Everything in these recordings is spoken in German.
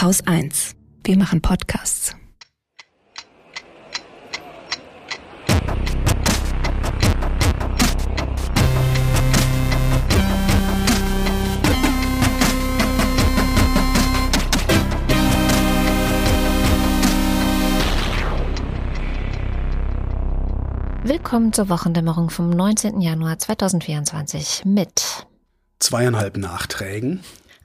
Haus 1. Wir machen Podcasts. Willkommen zur Wochendämmerung vom 19. Januar 2024 mit zweieinhalb Nachträgen,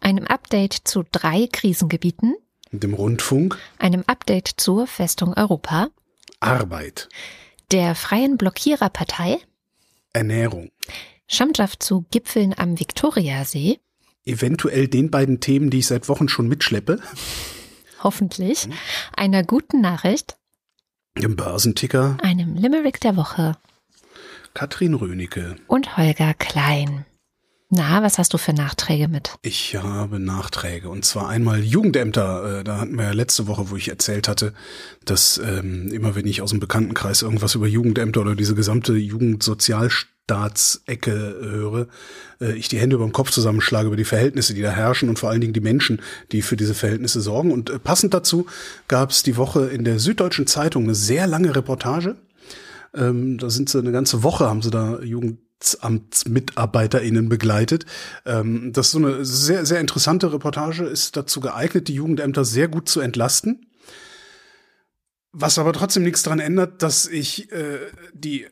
einem Update zu drei Krisengebieten, dem Rundfunk, einem Update zur Festung Europa, Arbeit, der Freien Blockiererpartei, Ernährung, Schandschaf zu Gipfeln am Viktoriasee, eventuell den beiden Themen, die ich seit Wochen schon mitschleppe, hoffentlich, einer guten Nachricht, dem Börsenticker, einem Limerick der Woche, Katrin Rönecke. Und Holger Klein. Na, was hast du für Nachträge mit? Ich habe Nachträge und zwar einmal Jugendämter. Äh, da hatten wir ja letzte Woche, wo ich erzählt hatte, dass ähm, immer wenn ich aus dem Bekanntenkreis irgendwas über Jugendämter oder diese gesamte Jugendsozialstaatsecke höre, äh, ich die Hände über dem Kopf zusammenschlage über die Verhältnisse, die da herrschen und vor allen Dingen die Menschen, die für diese Verhältnisse sorgen. Und äh, passend dazu gab es die Woche in der Süddeutschen Zeitung eine sehr lange Reportage. Ähm, da sind sie eine ganze Woche, haben sie da Jugend AmtsmitarbeiterInnen begleitet. Ähm, das ist so eine sehr, sehr interessante Reportage, ist dazu geeignet, die Jugendämter sehr gut zu entlasten. Was aber trotzdem nichts daran ändert, dass ich äh, die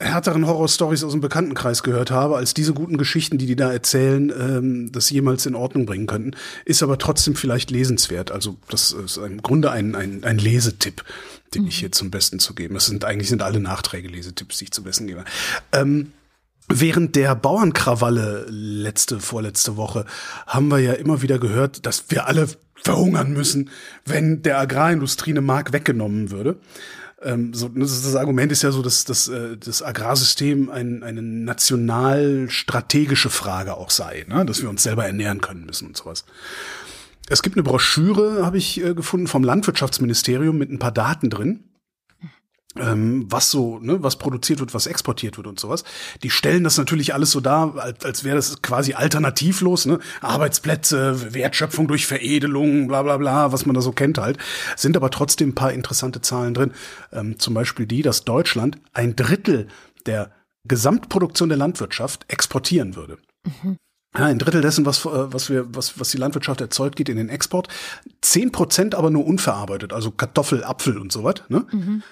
härteren Horrorstories aus dem Bekanntenkreis gehört habe, als diese guten Geschichten, die die da erzählen, ähm, das jemals in Ordnung bringen könnten. Ist aber trotzdem vielleicht lesenswert. Also das ist im Grunde ein, ein, ein Lesetipp, den mhm. ich hier zum Besten zu geben. Das sind eigentlich sind alle Nachträge Lesetipps, die ich zum Besten gebe. Ähm, Während der Bauernkrawalle letzte, vorletzte Woche haben wir ja immer wieder gehört, dass wir alle verhungern müssen, wenn der Agrarindustrie eine Mark weggenommen würde. Ähm, so, das, Argument ist ja so, dass, dass äh, das Agrarsystem ein, eine national-strategische Frage auch sei, ne? dass wir uns selber ernähren können müssen und sowas. Es gibt eine Broschüre, habe ich äh, gefunden, vom Landwirtschaftsministerium mit ein paar Daten drin was so, ne, was produziert wird, was exportiert wird und sowas. Die stellen das natürlich alles so dar, als, als wäre das quasi alternativlos, ne? Arbeitsplätze, Wertschöpfung durch Veredelung, bla bla bla, was man da so kennt halt. Sind aber trotzdem ein paar interessante Zahlen drin. Ähm, zum Beispiel die, dass Deutschland ein Drittel der Gesamtproduktion der Landwirtschaft exportieren würde. Mhm. Ja, ein Drittel dessen, was, äh, was, wir, was, was die Landwirtschaft erzeugt, geht in den Export. Zehn Prozent aber nur unverarbeitet, also Kartoffel, Apfel und so was. Ne? Mhm.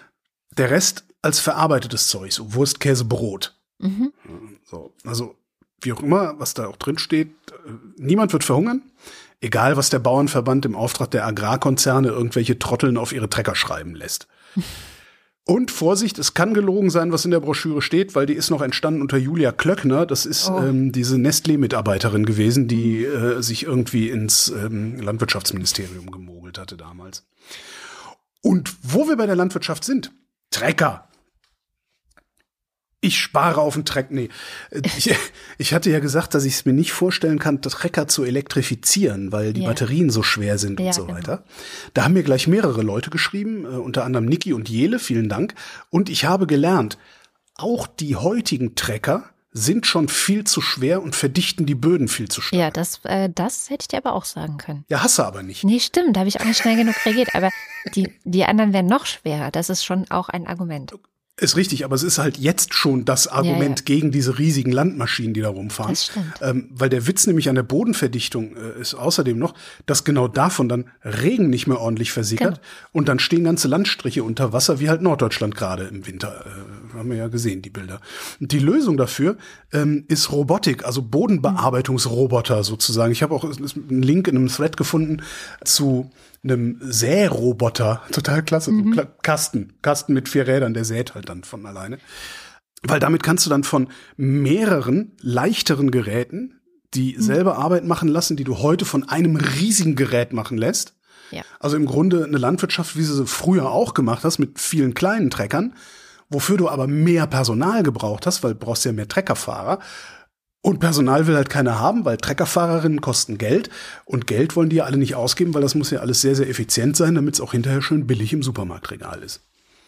Der Rest als verarbeitetes Zeug, so Wurst, Käse, Brot. Mhm. So, also wie auch immer, was da auch drin steht, äh, niemand wird verhungern. Egal, was der Bauernverband im Auftrag der Agrarkonzerne irgendwelche Trotteln auf ihre Trecker schreiben lässt. Und Vorsicht, es kann gelogen sein, was in der Broschüre steht, weil die ist noch entstanden unter Julia Klöckner. Das ist oh. ähm, diese Nestlé-Mitarbeiterin gewesen, die äh, sich irgendwie ins ähm, Landwirtschaftsministerium gemogelt hatte damals. Und wo wir bei der Landwirtschaft sind, Trecker. Ich spare auf den Treck. Nee. Ich, ich hatte ja gesagt, dass ich es mir nicht vorstellen kann, Trecker zu elektrifizieren, weil die ja. Batterien so schwer sind ja, und so genau. weiter. Da haben mir gleich mehrere Leute geschrieben, äh, unter anderem Niki und Jele, vielen Dank. Und ich habe gelernt, auch die heutigen Trecker sind schon viel zu schwer und verdichten die Böden viel zu stark. Ja, das, äh, das hätte ich dir aber auch sagen können. Ja, hast du aber nicht. Nee, stimmt, da habe ich auch nicht schnell genug reagiert. Aber die, die anderen wären noch schwerer. Das ist schon auch ein Argument. Ist richtig, aber es ist halt jetzt schon das Argument ja, ja. gegen diese riesigen Landmaschinen, die da rumfahren. Das stimmt. Ähm, weil der Witz nämlich an der Bodenverdichtung äh, ist außerdem noch, dass genau davon dann Regen nicht mehr ordentlich versickert genau. und dann stehen ganze Landstriche unter Wasser, wie halt Norddeutschland gerade im Winter. Äh, haben wir ja gesehen, die Bilder. Und die Lösung dafür ähm, ist Robotik, also Bodenbearbeitungsroboter sozusagen. Ich habe auch einen Link in einem Thread gefunden zu einem Sähroboter. Total klasse. Mhm. So Kasten. Kasten mit vier Rädern, der säht halt dann von alleine. Weil damit kannst du dann von mehreren leichteren Geräten, die mhm. selber Arbeit machen lassen, die du heute von einem riesigen Gerät machen lässt. Ja. Also im Grunde eine Landwirtschaft, wie sie sie früher auch gemacht hast, mit vielen kleinen Treckern, wofür du aber mehr Personal gebraucht hast, weil du brauchst ja mehr Treckerfahrer. Und Personal will halt keiner haben, weil Treckerfahrerinnen kosten Geld und Geld wollen die ja alle nicht ausgeben, weil das muss ja alles sehr, sehr effizient sein, damit es auch hinterher schön billig im Supermarktregal ist.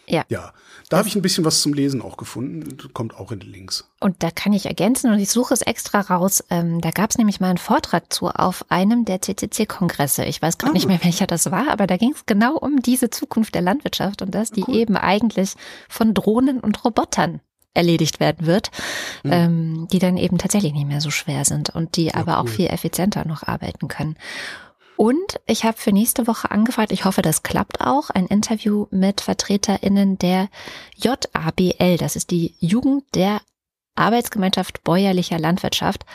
Ja. Ja, da habe ich ein bisschen was zum Lesen auch gefunden. Kommt auch in die Links. Und da kann ich ergänzen und ich suche es extra raus. Ähm, da gab es nämlich mal einen Vortrag zu auf einem der CCC-Kongresse. Ich weiß gerade Ah. nicht mehr, welcher das war, aber da ging es genau um diese Zukunft der Landwirtschaft und dass die Cool. eben eigentlich von Drohnen und Robotern erledigt werden wird, Mhm. ähm, die dann eben tatsächlich nicht mehr so schwer sind und die aber auch cool. viel effizienter noch arbeiten können. Und ich habe für nächste Woche angefragt, ich hoffe, das klappt auch, ein Interview mit VertreterInnen der JABL. Das ist die Jugend der Arbeitsgemeinschaft bäuerlicher Landwirtschaft.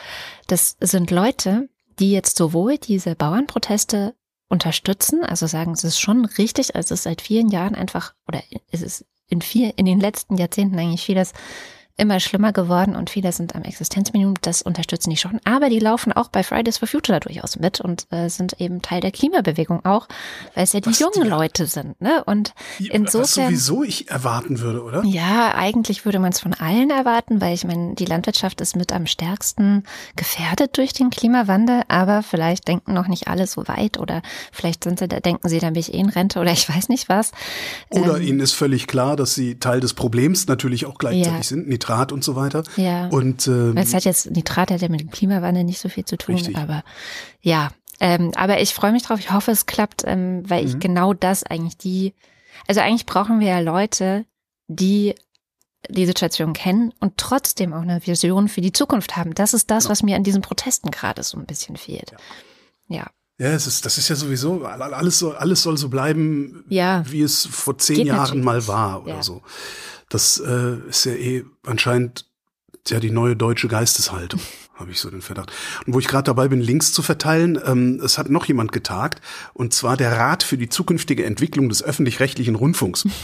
Das sind Leute, die jetzt sowohl diese Bauernproteste unterstützen, also sagen, es ist schon richtig, also es ist seit vielen Jahren einfach, oder es ist in viel, in den letzten Jahrzehnten eigentlich vieles immer schlimmer geworden und viele sind am Existenzminimum, das unterstützen die schon. Aber die laufen auch bei Fridays for Future durchaus mit und äh, sind eben Teil der Klimabewegung auch, weil es ja die Was jungen die- Leute sind. Ne? Und Was insofern. sowieso ich erwarten würde, oder? Ja, eigentlich würde man es von allen erwarten, weil ich meine, die Landwirtschaft ist mit am stärksten gefährdet durch den Klimawandel, aber vielleicht denken noch nicht alle so weit oder vielleicht sind sie, da denken sie, dann bin ich eh in Rente oder ich weiß nicht was. Oder Ähm, ihnen ist völlig klar, dass sie Teil des Problems natürlich auch gleichzeitig Ja. sind, Nitrat und so weiter. Ja. Und ähm, es hat jetzt, Nitrat hat ja mit dem Klimawandel nicht so viel zu tun, Richtig. aber ja. Ähm, aber ich freue mich drauf, ich hoffe, es klappt, ähm, weil Mhm. ich genau das eigentlich die, also eigentlich brauchen wir ja Leute, die die Situation kennen und trotzdem auch eine Vision für die Zukunft haben. Das ist das, Genau. was mir an diesen Protesten gerade so ein bisschen fehlt. Ja. ja, es ist, das ist ja sowieso, alles soll, alles soll so bleiben, Ja. wie es vor zehn Jahren natürlich. mal war oder Ja. so. Das äh, ist ja eh anscheinend ja die neue deutsche Geisteshaltung, habe ich so den Verdacht. Und wo ich gerade dabei bin, Links zu verteilen, ähm, es hat noch jemand getagt, und zwar der Rat für die zukünftige Entwicklung des öffentlich-rechtlichen Rundfunks.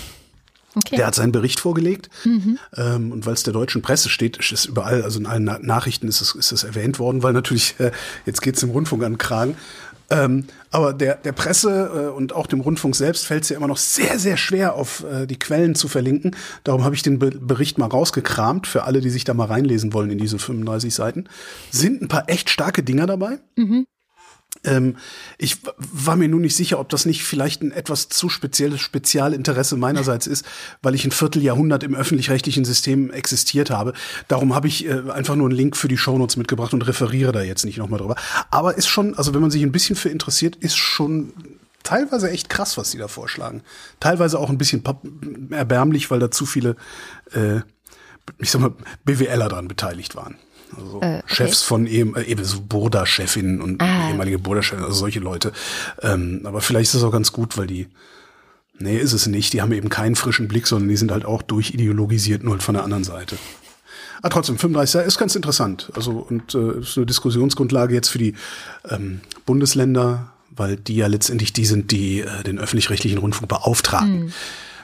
Okay. Der hat seinen Bericht vorgelegt. Mhm. Ähm, und weil es der deutschen Presse steht, ist es überall, also in allen Na Nachrichten ist es, ist es erwähnt worden, weil natürlich, äh, jetzt geht's dem Rundfunk an den Kragen. Ähm, aber der, der Presse äh, und auch dem Rundfunk selbst fällt es ja immer noch sehr, sehr schwer, auf äh, die Quellen zu verlinken. Darum habe ich den Be Bericht mal rausgekramt für alle, die sich da mal reinlesen wollen in diese 35 Seiten. Sind ein paar echt starke Dinger dabei. Ähm, ich war mir nun nicht sicher, ob das nicht vielleicht ein etwas zu spezielles Spezialinteresse meinerseits ist, weil ich ein Vierteljahrhundert im öffentlich-rechtlichen System existiert habe. Darum habe ich äh, einfach nur einen Link für die Shownotes mitgebracht und referiere da jetzt nicht nochmal drüber. Aber ist schon, also wenn man sich ein bisschen für interessiert, ist schon teilweise echt krass, was die da vorschlagen. Teilweise auch ein bisschen erbärmlich, weil da zu viele, äh, ich sag mal, BWLer dran beteiligt waren. Also Äh, okay. Chefs von eben, äh, eben so Burda-Chefinnen und Ah. ehemalige Burda-Chefin, also solche Leute. Ähm, aber vielleicht ist es auch ganz gut, weil die, nee, ist es nicht. Die haben eben keinen frischen Blick, sondern die sind halt auch durchideologisiert, nur halt von der anderen Seite. Aber trotzdem, 35 Jahre ist ganz interessant. Also, und äh, ist eine Diskussionsgrundlage jetzt für die ähm, Bundesländer, weil die ja letztendlich die sind, die äh, den öffentlich-rechtlichen Rundfunk beauftragen.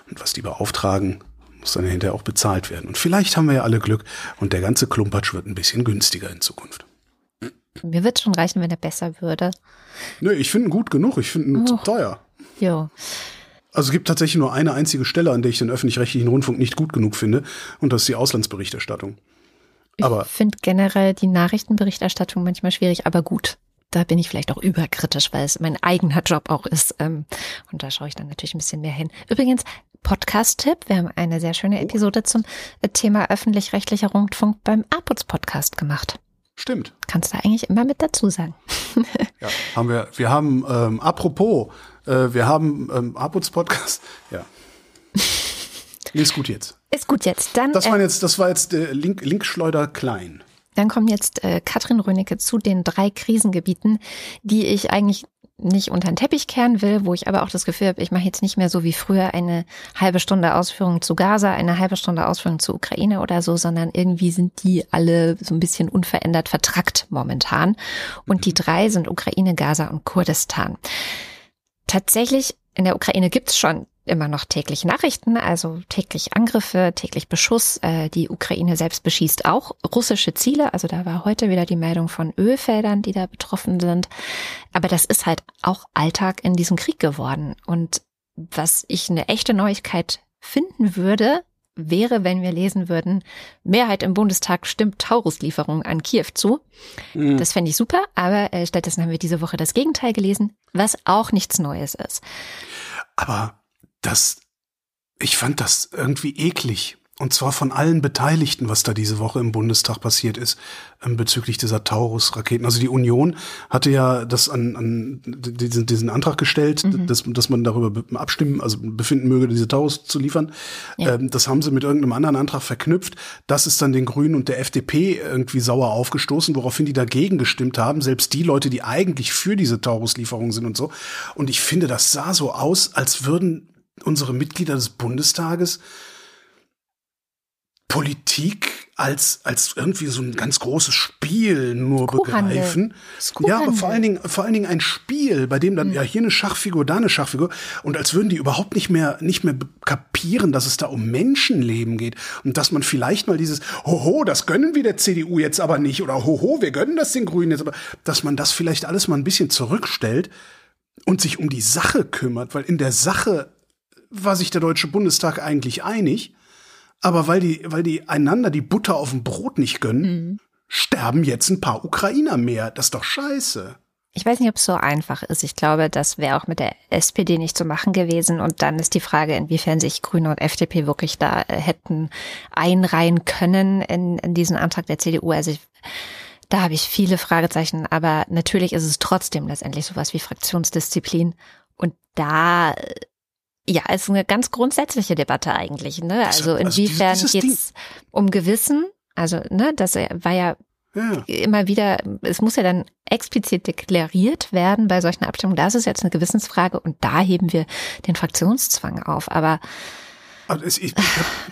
Und was die beauftragen, muss dann hinterher auch bezahlt werden. Und vielleicht haben wir ja alle Glück und der ganze Klumpatsch wird ein bisschen günstiger in Zukunft. Mir wird schon reichen, wenn er besser würde. Nö, ich finde ihn gut genug. Ich finde ihn zu Oh. teuer. Jo. Also es gibt tatsächlich nur eine einzige Stelle, an der ich den öffentlich-rechtlichen Rundfunk nicht gut genug finde. Und das ist die Auslandsberichterstattung. Aber Ich finde generell die Nachrichtenberichterstattung manchmal schwierig, aber gut. Da bin ich vielleicht auch überkritisch, weil es mein eigener Job auch ist. Ähm, und da schaue ich dann natürlich ein bisschen mehr hin. Übrigens, Podcast-Tipp. Wir haben eine sehr schöne Episode zum äh, Thema öffentlich-rechtlicher Rundfunk beim APUZ-Podcast gemacht. stimmt. Kannst du eigentlich immer mit dazu sagen. Ja, haben wir. Wir haben, ähm, apropos, äh, wir haben ähm, Abuts Podcast. Ja. Ist gut jetzt. Ist gut jetzt. Dann, Das äh, war jetzt, das war jetzt der Link, Linkschleuder klein. Dann kommt jetzt äh, Katrin Rönecke zu den drei Krisengebieten, die ich eigentlich nicht unter den Teppich kehren will, wo ich aber auch das Gefühl habe, ich mache jetzt nicht mehr so wie früher eine halbe Stunde Ausführung zu Gaza, eine halbe Stunde Ausführung zu Ukraine oder so, sondern irgendwie sind die alle so ein bisschen unverändert vertrackt momentan. Und die drei sind Ukraine, Gaza und Kurdistan. Tatsächlich, in der Ukraine gibt's schon immer noch täglich Nachrichten, also täglich Angriffe, täglich Beschuss. Äh, die Ukraine selbst beschießt auch russische Ziele. Also da war heute wieder die Meldung von Ölfeldern, die da betroffen sind. Aber das ist halt auch Alltag in diesem Krieg geworden. Und was ich eine echte Neuigkeit finden würde, wäre, wenn wir lesen würden, Mehrheit im Bundestag stimmt Tauruslieferungen an Kiew zu. Mhm. Das fände ich super, aber äh, stattdessen haben wir diese Woche das Gegenteil gelesen, was auch nichts Neues ist. Aber das, ich fand das irgendwie eklig. Und zwar von allen Beteiligten, was da diese Woche im Bundestag passiert ist, ähm, bezüglich dieser Taurus-Raketen. Also die Union hatte ja das an, an diesen, diesen Antrag gestellt, mhm. dass, dass man darüber abstimmen, also befinden möge, diese Taurus zu liefern. Ja. Ähm, das haben sie mit irgendeinem anderen Antrag verknüpft. Das ist dann den Grünen und der FDP irgendwie sauer aufgestoßen, woraufhin die dagegen gestimmt haben. Selbst die Leute, die eigentlich für diese Taurus-Lieferung sind und so. Und ich finde, das sah so aus, als würden unsere Mitglieder des Bundestages Politik als, als irgendwie so ein ganz großes Spiel nur begreifen. Ja, aber vor allen Dingen, vor allen Dingen ein Spiel, bei dem dann, mhm. ja, hier eine Schachfigur, da eine Schachfigur. Und als würden die überhaupt nicht mehr, nicht mehr kapieren, dass es da um Menschenleben geht. Und dass man vielleicht mal dieses, hoho, das gönnen wir der CDU jetzt aber nicht. Oder hoho, wir gönnen das den Grünen jetzt aber. Dass man das vielleicht alles mal ein bisschen zurückstellt und sich um die Sache kümmert. Weil in der Sache war sich der Deutsche Bundestag eigentlich einig. Aber weil die, weil die einander die Butter auf dem Brot nicht gönnen, mhm. sterben jetzt ein paar Ukrainer mehr. Das ist doch scheiße. Ich weiß nicht, ob es so einfach ist. Ich glaube, das wäre auch mit der SPD nicht zu machen gewesen. Und dann ist die Frage, inwiefern sich Grüne und FDP wirklich da äh, hätten einreihen können in, in diesen Antrag der CDU. Also ich, da habe ich viele Fragezeichen. Aber natürlich ist es trotzdem letztendlich sowas wie Fraktionsdisziplin. Und da ja, ist eine ganz grundsätzliche Debatte eigentlich. Ne? also, also inwiefern also geht es um Gewissen? Also, ne, das war ja, ja, immer wieder, es muss ja dann explizit deklariert werden bei solchen Abstimmungen. Das ist jetzt eine Gewissensfrage und da heben wir den Fraktionszwang auf. Aber also ich, ich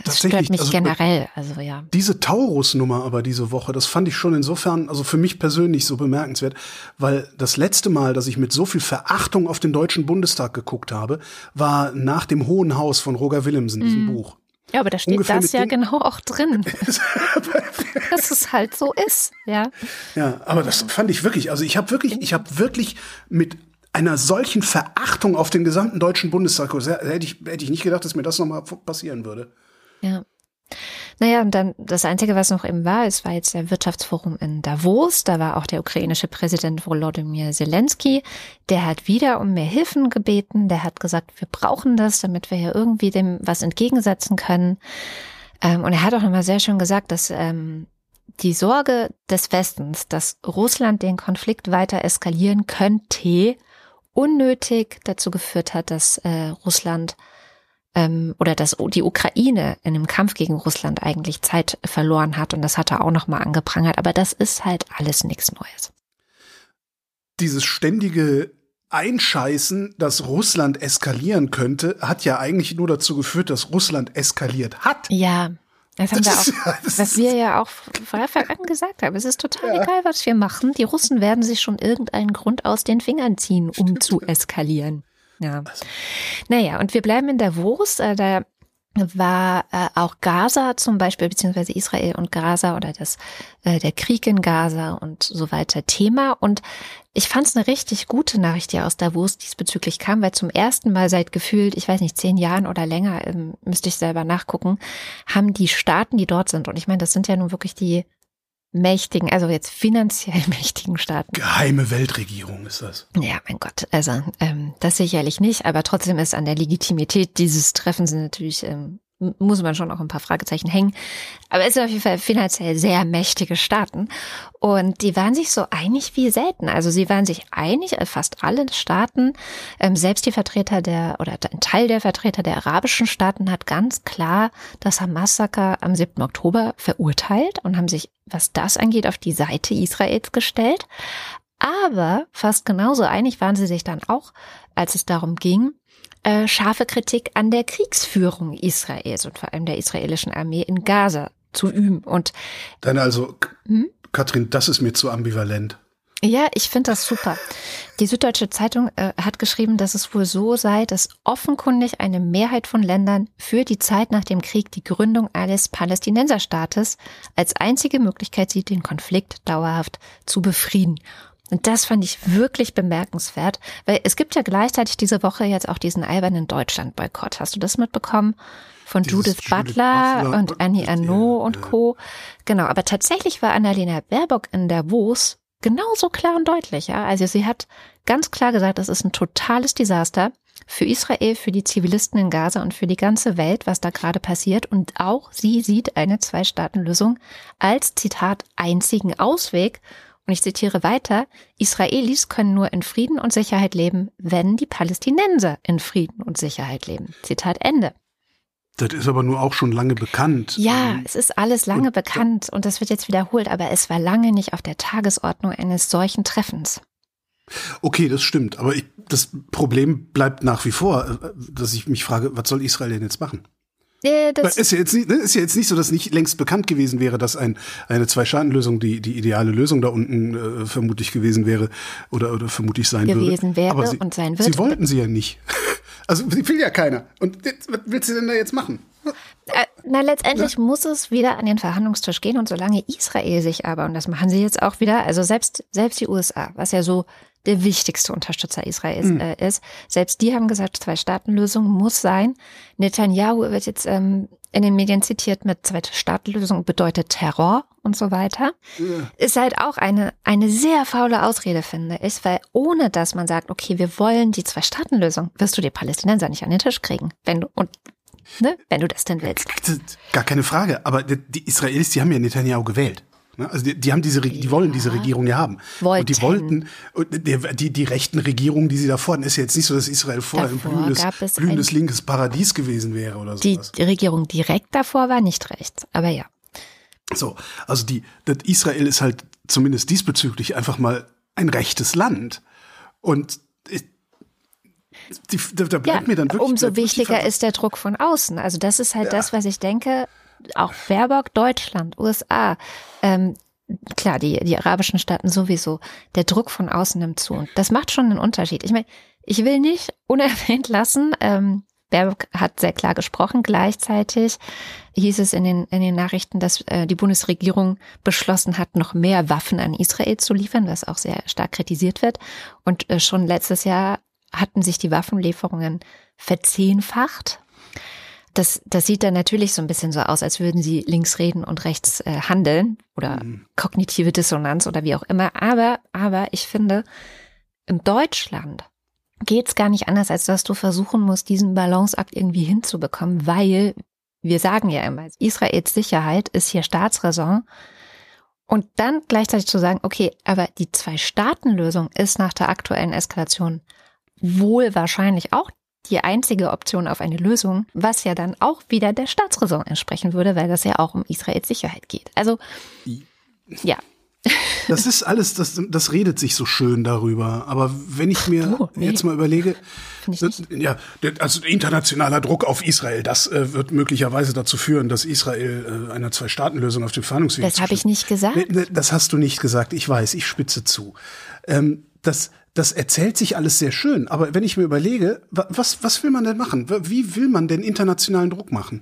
das stört mich also, generell, also ja. Diese Taurus-Nummer aber diese Woche, das fand ich schon insofern, also für mich persönlich so bemerkenswert, weil das letzte Mal, dass ich mit so viel Verachtung auf den Deutschen Bundestag geguckt habe, war nach dem Hohen Haus von Roger Willemsen, diesem mm. Buch. Ja, aber da steht Ungefähr das ja genau auch drin. dass es halt so ist, ja. Ja, aber das fand ich wirklich, also ich habe wirklich, ich habe wirklich mit einer solchen Verachtung auf den gesamten deutschen Bundestag, hätte ich, hätte ich nicht gedacht, dass mir das nochmal passieren würde. Ja. Naja, und dann das Einzige, was noch eben war, es war jetzt der Wirtschaftsforum in Davos. Da war auch der ukrainische Präsident Volodymyr Zelensky. Der hat wieder um mehr Hilfen gebeten. Der hat gesagt, wir brauchen das, damit wir hier irgendwie dem was entgegensetzen können. Ähm, und er hat auch nochmal sehr schön gesagt, dass ähm, die Sorge des Westens, dass Russland den Konflikt weiter eskalieren könnte, unnötig dazu geführt hat, dass äh, Russland ähm, oder dass die Ukraine in dem Kampf gegen Russland eigentlich Zeit verloren hat und das hat er auch nochmal angeprangert. Aber das ist halt alles nichts Neues. Dieses ständige Einscheißen, dass Russland eskalieren könnte, hat ja eigentlich nur dazu geführt, dass Russland eskaliert hat. Ja, das haben das wir auch, ja, was wir ja auch von Anfang an gesagt haben. Es ist total ja. egal, was wir machen. Die Russen werden sich schon irgendeinen Grund aus den Fingern ziehen, um Stimmt. zu eskalieren. Ja. Also. Naja, und wir bleiben in Davos. Äh, da war äh, auch Gaza zum Beispiel, beziehungsweise Israel und Gaza oder das, äh, der Krieg in Gaza und so weiter Thema. Und ich fand es eine richtig gute Nachricht, die aus Davos diesbezüglich kam, weil zum ersten Mal seit gefühlt, ich weiß nicht, zehn Jahren oder länger, ähm, müsste ich selber nachgucken, haben die Staaten, die dort sind, und ich meine, das sind ja nun wirklich die mächtigen, also jetzt finanziell mächtigen Staaten. Geheime Weltregierung ist das. Ja, mein Gott, also ähm, das sicherlich nicht, aber trotzdem ist an der Legitimität dieses Treffens natürlich ähm, muss man schon auch ein paar Fragezeichen hängen. Aber es sind auf jeden Fall finanziell sehr mächtige Staaten. Und die waren sich so einig wie selten. Also sie waren sich einig, äh, fast alle Staaten, ähm, selbst die Vertreter der, oder ein Teil der Vertreter der arabischen Staaten hat ganz klar das Hamas-Massaker am 7. Oktober verurteilt und haben sich, was das angeht, auf die Seite Israels gestellt. Aber fast genauso einig waren sie sich dann auch, als es darum ging, äh, scharfe Kritik an der Kriegsführung Israels und vor allem der israelischen Armee in Gaza zu üben. Und dann also, hm? Katrin, das ist mir zu ambivalent. Ja, ich finde das super. Die Süddeutsche Zeitung äh, hat geschrieben, dass es wohl so sei, dass offenkundig eine Mehrheit von Ländern für die Zeit nach dem Krieg die Gründung eines Palästinenserstaates als einzige Möglichkeit sieht, den Konflikt dauerhaft zu befrieden. Und das fand ich wirklich bemerkenswert, weil es gibt ja gleichzeitig diese Woche jetzt auch diesen albernen Deutschland-Boykott. Hast du das mitbekommen? Von Judith Butler, Judith Butler, und, Annie Arnaud und Co. Genau, aber tatsächlich war Annalena Baerbock in Davos genauso klar und deutlich. Ja? Also sie hat ganz klar gesagt, das ist ein totales Desaster. für Israel, für die Zivilisten in Gaza und für die ganze Welt, was da gerade passiert. Und auch sie sieht eine Zwei-Staaten-Lösung als, Zitat, einzigen Ausweg. Und ich zitiere weiter, Israelis können nur in Frieden und Sicherheit leben, wenn die Palästinenser in Frieden und Sicherheit leben. Zitat Ende. Das ist aber nur auch schon lange bekannt. Ja, Ähm, es ist alles lange und- bekannt und das wird jetzt wiederholt, aber es war lange nicht auf der Tagesordnung eines solchen Treffens. Okay, das stimmt. Aber ich, das Problem bleibt nach wie vor, äh, dass ich mich frage, was soll Israel denn jetzt machen? Äh, Das, ist ja jetzt nicht, ne, ist ja jetzt nicht so, dass nicht längst bekannt gewesen wäre, dass ein, eine Zwei-Staaten-Lösung die, die ideale Lösung da unten äh, vermutlich gewesen wäre oder, oder vermutlich sein würde. Gewesen wäre Aber sie, und sein wird. Sie wollten sie ja nicht. Also sie will ja keiner. Und was willst du denn da jetzt machen? Äh, na, letztendlich muss es wieder an den Verhandlungstisch gehen und solange Israel sich aber, und das machen sie jetzt auch wieder, also selbst, selbst die USA, was ja so der wichtigste Unterstützer Israels Mhm. äh, ist, selbst die haben gesagt, Zwei-Staaten-Lösung muss sein. Netanyahu wird jetzt ähm, in den Medien zitiert mit Zwei-Staaten-Lösung bedeutet Terror und so weiter. Ist halt auch eine, eine sehr faule Ausrede, finde ich, weil ohne dass man sagt, okay, wir wollen die Zwei-Staaten-Lösung, wirst du die Palästinenser nicht an den Tisch kriegen, wenn du, und, ne, wenn du das denn willst. Gar keine Frage. Aber die, die Israelis, die haben ja Netanyahu gewählt. Ne? Also die, die haben diese, die wollen diese Regierung ja haben. Und die Wollten. wollten, die, die, die rechten Regierungen, die sie da fordern, ist ja jetzt nicht so, dass Israel vorher ein Davor blühendes, blühendes ein- linkes Paradies gewesen wäre oder Die, sowas. die Regierung direkt davor war nicht rechts, aber ja. So, also die, Israel ist halt zumindest diesbezüglich einfach mal ein rechtes Land. Und die, da, da Ja, bleibt mir dann wirklich umso bleibt wichtiger ist der Druck von außen. Also das ist halt das, was ich denke, auch Baerbock, Deutschland, USA, ähm, klar, die, die arabischen Staaten sowieso, der Druck von außen nimmt zu. Und das macht schon einen Unterschied. Ich meine, ich will nicht unerwähnt lassen, ähm, Baerbock hat sehr klar gesprochen. Gleichzeitig hieß es in den, in den Nachrichten, dass äh, die Bundesregierung beschlossen hat, noch mehr Waffen an Israel zu liefern, was auch sehr stark kritisiert wird. Und äh, schon letztes Jahr hatten sich die Waffenlieferungen verzehnfacht. Das, das sieht dann natürlich so ein bisschen so aus, als würden sie links reden und rechts äh, handeln oder kognitive Dissonanz oder wie auch immer. Aber, aber ich finde, in Deutschland geht es gar nicht anders, als dass du versuchen musst, diesen Balanceakt irgendwie hinzubekommen, weil wir sagen ja immer, Israels Sicherheit ist hier Staatsräson. Und dann gleichzeitig zu sagen, okay, aber die Zwei-Staaten-Lösung ist nach der aktuellen Eskalation wohl wahrscheinlich auch die einzige Option auf eine Lösung, was ja dann auch wieder der Staatsräson entsprechen würde, weil das ja auch um Israels Sicherheit geht. Also, ja, Das ist alles, das, das redet sich so schön darüber. Aber wenn ich mir Oh, nee. jetzt mal überlege, das, ja, also internationaler Druck auf Israel, das äh, wird möglicherweise dazu führen, dass Israel äh, einer Zwei-Staaten-Lösung auf dem Verhandlungsweg das habe ich nicht gesagt. Nee, nee, Das hast du nicht gesagt. Ich weiß, ich spitze zu. Ähm, das, das erzählt sich alles sehr schön. Aber wenn ich mir überlege, wa- was, was will man denn machen? Wie will man denn internationalen Druck machen?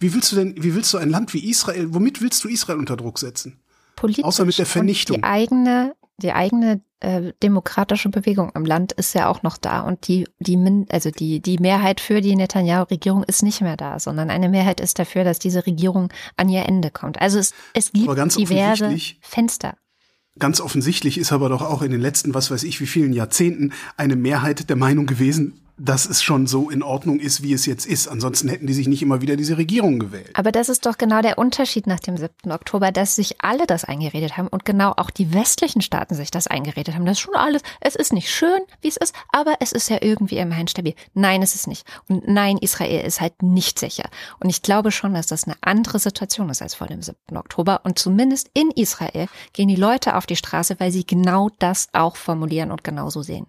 Wie willst du denn, wie willst du ein Land wie Israel, womit willst du Israel unter Druck setzen? Politisch Außer mit der Vernichtung. Die eigene, die eigene äh, demokratische Bewegung im Land ist ja auch noch da und die, die, Min also die, die Mehrheit für die Netanyahu-Regierung ist nicht mehr da, sondern eine Mehrheit ist dafür, dass diese Regierung an ihr Ende kommt. Also es, es gibt diverse Fenster. Ganz offensichtlich ist aber doch auch in den letzten, was weiß ich, wie vielen Jahrzehnten eine Mehrheit der Meinung gewesen, dass es schon so in Ordnung ist, wie es jetzt ist. Ansonsten hätten die sich nicht immer wieder diese Regierung gewählt. Aber das ist doch genau der Unterschied nach dem 7. Oktober, dass sich alle das eingeredet haben und genau auch die westlichen Staaten sich das eingeredet haben. Das ist schon alles, es ist nicht schön, wie es ist, aber es ist ja irgendwie immerhin stabil. Nein, es ist nicht. Und nein, Israel ist halt nicht sicher. Und ich glaube schon, dass das eine andere Situation ist als vor dem 7. Oktober. Und zumindest in Israel gehen die Leute auf die Straße, weil sie genau das auch formulieren und genauso sehen.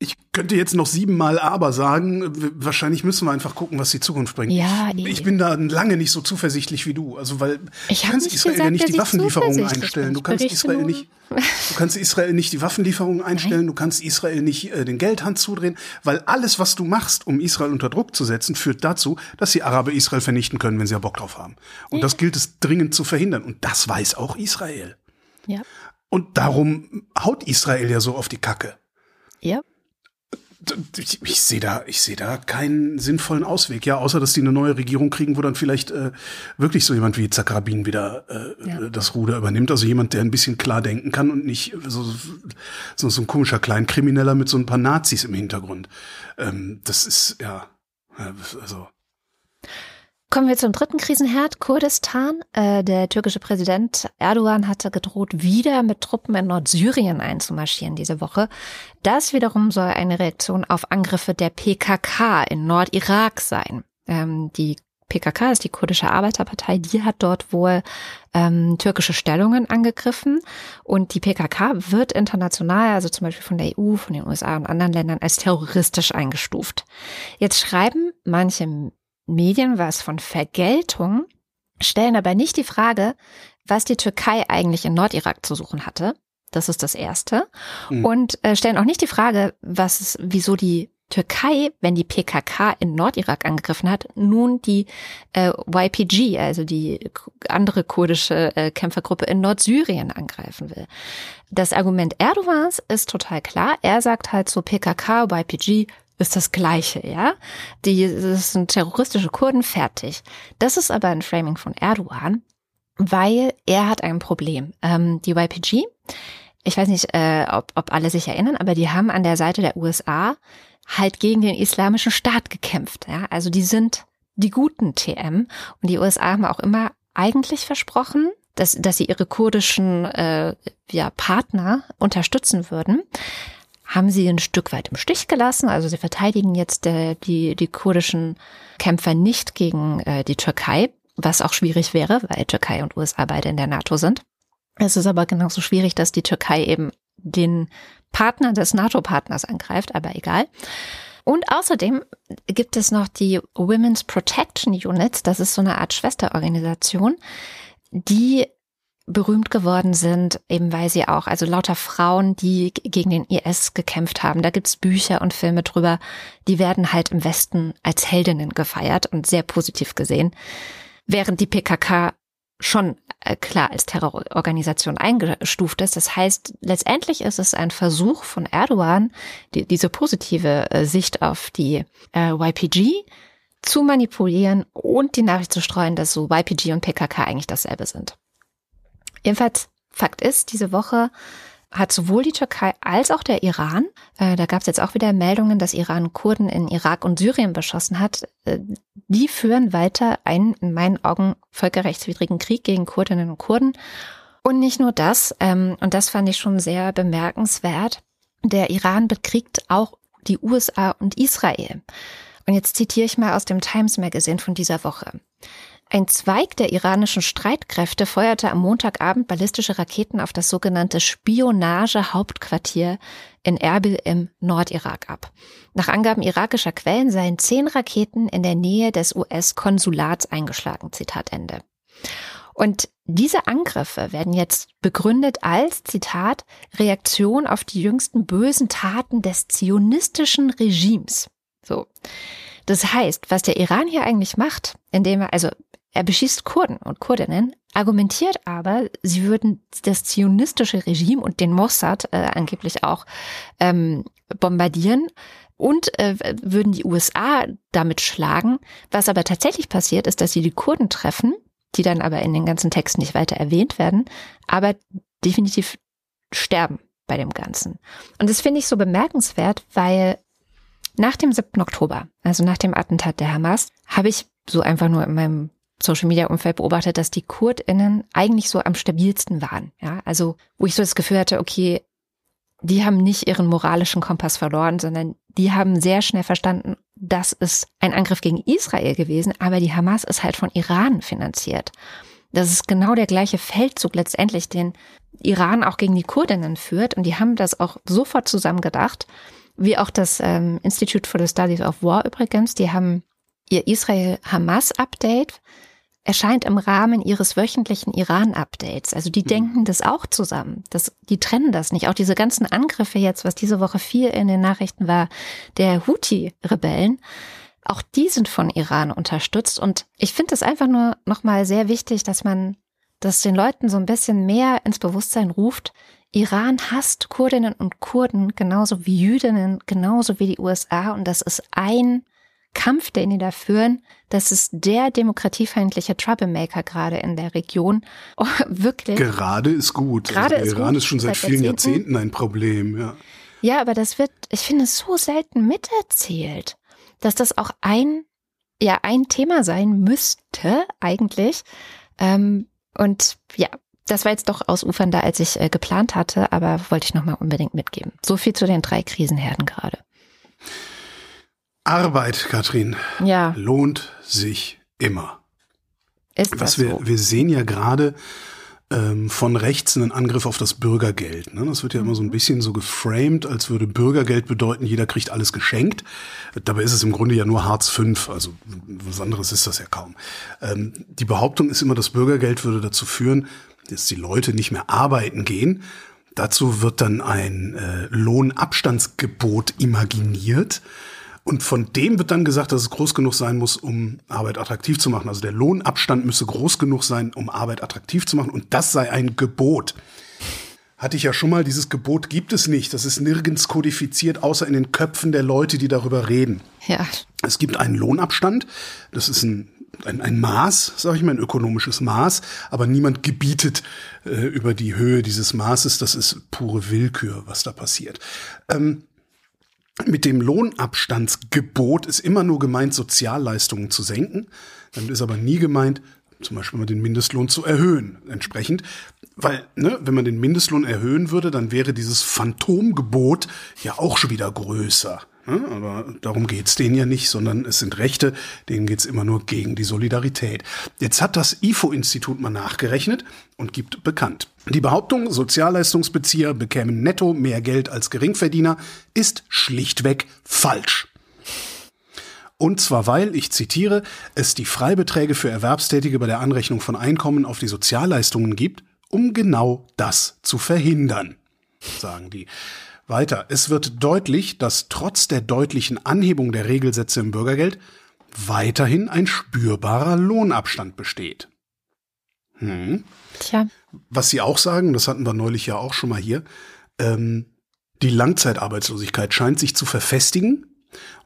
Ich könnte jetzt noch siebenmal aber sagen, wahrscheinlich müssen wir einfach gucken, was die Zukunft bringt. Ja, ich, eh. ich bin da lange nicht so zuversichtlich wie du. Also weil Ich du kannst nicht Israel gesagt, ja nicht die Waffenlieferungen einstellen. Du kannst Israel nur. nicht, du kannst Israel nicht die Waffenlieferungen einstellen. Du kannst Israel nicht äh, den Geldhand zudrehen, weil alles, was du machst, um Israel unter Druck zu setzen, führt dazu, dass die Araber Israel vernichten können, wenn sie ja Bock drauf haben. Und das gilt es dringend zu verhindern. Und das weiß auch Israel. Ja. Und darum haut Israel ja so auf die Kacke. Ja. Ich, ich sehe da, ich sehe da keinen sinnvollen Ausweg, ja, außer dass die eine neue Regierung kriegen, wo dann vielleicht äh, wirklich so jemand wie Zakarabin wieder äh, ja. das Ruder übernimmt. Also jemand, der ein bisschen klar denken kann und nicht so, so, so ein komischer Kleinkrimineller mit so ein paar Nazis im Hintergrund. Ähm, das ist ja, also Kommen wir zum dritten Krisenherd, Kurdistan. Äh, der türkische Präsident Erdogan hatte gedroht, wieder mit Truppen in Nordsyrien einzumarschieren diese Woche. Das wiederum soll eine Reaktion auf Angriffe der PKK in Nordirak sein. Ähm, die PKK ist die kurdische Arbeiterpartei, die hat dort wohl ähm, türkische Stellungen angegriffen und die PKK wird international, also zum Beispiel von der EU, von den USA und anderen Ländern als terroristisch eingestuft. Jetzt schreiben manche Medien was von Vergeltung, stellen aber nicht die Frage, was die Türkei eigentlich in Nordirak zu suchen hatte. Das ist das Erste. Mhm. Und äh, stellen auch nicht die Frage, was ist, wieso die Türkei, wenn die PKK in Nordirak angegriffen hat, nun die äh, YPG, also die andere kurdische äh, Kämpfergruppe in Nordsyrien angreifen will. Das Argument Erdogans ist total klar. Er sagt halt so PKK, YPG, ist das Gleiche, ja. Die das sind terroristische Kurden, fertig. Das ist aber ein Framing von Erdogan, weil er hat ein Problem. Ähm, die YPG, ich weiß nicht, äh, ob, ob alle sich erinnern, aber die haben an der Seite der USA halt gegen den islamischen Staat gekämpft. Ja? Also die sind die guten TM und die USA haben auch immer eigentlich versprochen, dass, dass sie ihre kurdischen äh, ja, Partner unterstützen würden haben sie ein Stück weit im Stich gelassen. Also sie verteidigen jetzt äh, die, die kurdischen Kämpfer nicht gegen äh, die Türkei, was auch schwierig wäre, weil Türkei und USA beide in der NATO sind. Es ist aber genauso schwierig, dass die Türkei eben den Partner des NATO-Partners angreift, aber egal. Und außerdem gibt es noch die Women's Protection Units, das ist so eine Art Schwesterorganisation, die berühmt geworden sind, eben weil sie auch, also lauter Frauen, die gegen den IS gekämpft haben, da gibt's Bücher und Filme drüber, die werden halt im Westen als Heldinnen gefeiert und sehr positiv gesehen, während die PKK schon äh, klar als Terrororganisation eingestuft ist. Das heißt, letztendlich ist es ein Versuch von Erdogan, die, diese positive äh, Sicht auf die äh, YPG zu manipulieren und die Nachricht zu streuen, dass so YPG und PKK eigentlich dasselbe sind. Jedenfalls, Fakt ist, diese Woche hat sowohl die Türkei als auch der Iran, äh, da gab es jetzt auch wieder Meldungen, dass Iran Kurden in Irak und Syrien beschossen hat, äh, die führen weiter einen, in meinen Augen, völkerrechtswidrigen Krieg gegen Kurdinnen und Kurden. Und nicht nur das, ähm, und das fand ich schon sehr bemerkenswert, der Iran bekriegt auch die USA und Israel. Und jetzt zitiere ich mal aus dem Times Magazine von dieser Woche. Ein Zweig der iranischen Streitkräfte feuerte am Montagabend ballistische Raketen auf das sogenannte Spionage-Hauptquartier in Erbil im Nordirak ab. Nach Angaben irakischer Quellen seien zehn Raketen in der Nähe des US-Konsulats eingeschlagen. Zitat Ende. Und diese Angriffe werden jetzt begründet als, Zitat, Reaktion auf die jüngsten bösen Taten des zionistischen Regimes. So. Das heißt, was der Iran hier eigentlich macht, indem er, also er beschießt Kurden und Kurdinnen, argumentiert aber, sie würden das zionistische Regime und den Mossad äh, angeblich auch ähm, bombardieren und äh, würden die USA damit schlagen. Was aber tatsächlich passiert, ist, dass sie die Kurden treffen, die dann aber in den ganzen Texten nicht weiter erwähnt werden, aber definitiv sterben bei dem Ganzen. Und das finde ich so bemerkenswert, weil nach dem 7. Oktober, also nach dem Attentat der Hamas, habe ich so einfach nur in meinem Social Media Umfeld beobachtet, dass die KurdInnen eigentlich so am stabilsten waren. Ja, also wo ich so das Gefühl hatte, okay, die haben nicht ihren moralischen Kompass verloren, sondern die haben sehr schnell verstanden, das ist ein Angriff gegen Israel gewesen, aber die Hamas ist halt von Iran finanziert. Das ist genau der gleiche Feldzug letztendlich, den Iran auch gegen die Kurdinnen führt. Und die haben das auch sofort zusammen gedacht, wie auch das ähm, Institute for the Studies of War übrigens. Die haben ihr Israel-Hamas-Update erscheint im Rahmen ihres wöchentlichen Iran-Updates. Also die mhm. denken das auch zusammen. Das, die trennen das nicht. Auch diese ganzen Angriffe jetzt, was diese Woche viel in den Nachrichten war, der Houthi-Rebellen, auch die sind von Iran unterstützt. Und ich finde es einfach nur nochmal sehr wichtig, dass man das den Leuten so ein bisschen mehr ins Bewusstsein ruft, Iran hasst Kurdinnen und Kurden genauso wie Jüdinnen, genauso wie die USA. Und das ist ein Kampf, den die da führen. Das ist der demokratiefeindliche Troublemaker gerade in der Region. Oh, wirklich. Gerade ist gut. Gerade also ist Iran gut, ist schon seit, seit vielen Jahrzehnten. Jahrzehnten ein Problem, ja. Ja, aber das wird, ich finde es so selten miterzählt, dass das auch ein, ja, ein Thema sein müsste eigentlich. Ähm, und ja, das war jetzt doch ausufernder, als ich äh, geplant hatte, aber wollte ich nochmal unbedingt mitgeben. So viel zu den drei Krisenherden gerade. Arbeit, Katrin, Ja, lohnt sich immer. ist das Was wir, so? wir sehen ja gerade ähm, von rechts einen Angriff auf das Bürgergeld. Ne? Das wird ja immer so ein bisschen so geframed, als würde Bürgergeld bedeuten, jeder kriegt alles geschenkt. Dabei ist es im Grunde ja nur Hartz V, also was anderes ist das ja kaum. Ähm, die Behauptung ist immer, das Bürgergeld würde dazu führen, dass die Leute nicht mehr arbeiten gehen. Dazu wird dann ein äh, Lohnabstandsgebot imaginiert. Und von dem wird dann gesagt, dass es groß genug sein muss, um Arbeit attraktiv zu machen. Also der Lohnabstand müsse groß genug sein, um Arbeit attraktiv zu machen. Und das sei ein Gebot. Hatte ich ja schon mal, dieses Gebot gibt es nicht. Das ist nirgends kodifiziert, außer in den Köpfen der Leute, die darüber reden. Ja, Es gibt einen Lohnabstand. Das ist ein, ein, ein Maß, sage ich mal, ein ökonomisches Maß. Aber niemand gebietet äh, über die Höhe dieses Maßes. Das ist pure Willkür, was da passiert. Ähm, mit dem Lohnabstandsgebot ist immer nur gemeint, Sozialleistungen zu senken. Damit ist aber nie gemeint, zum Beispiel mal den Mindestlohn zu erhöhen, entsprechend. Weil, ne, wenn man den Mindestlohn erhöhen würde, dann wäre dieses Phantomgebot ja auch schon wieder größer. Ne? Aber darum geht's denen ja nicht, sondern es sind Rechte, denen geht's immer nur gegen die Solidarität. Jetzt hat das IFO-Institut mal nachgerechnet und gibt bekannt. Die Behauptung, Sozialleistungsbezieher bekämen netto mehr Geld als Geringverdiener, ist schlichtweg falsch. Und zwar weil, ich zitiere, es die Freibeträge für Erwerbstätige bei der Anrechnung von Einkommen auf die Sozialleistungen gibt, um genau das zu verhindern, sagen die. Weiter, es wird deutlich, dass trotz der deutlichen Anhebung der Regelsätze im Bürgergeld weiterhin ein spürbarer Lohnabstand besteht. Hm. tja, Was Sie auch sagen, das hatten wir neulich ja auch schon mal hier, ähm, die Langzeitarbeitslosigkeit scheint sich zu verfestigen.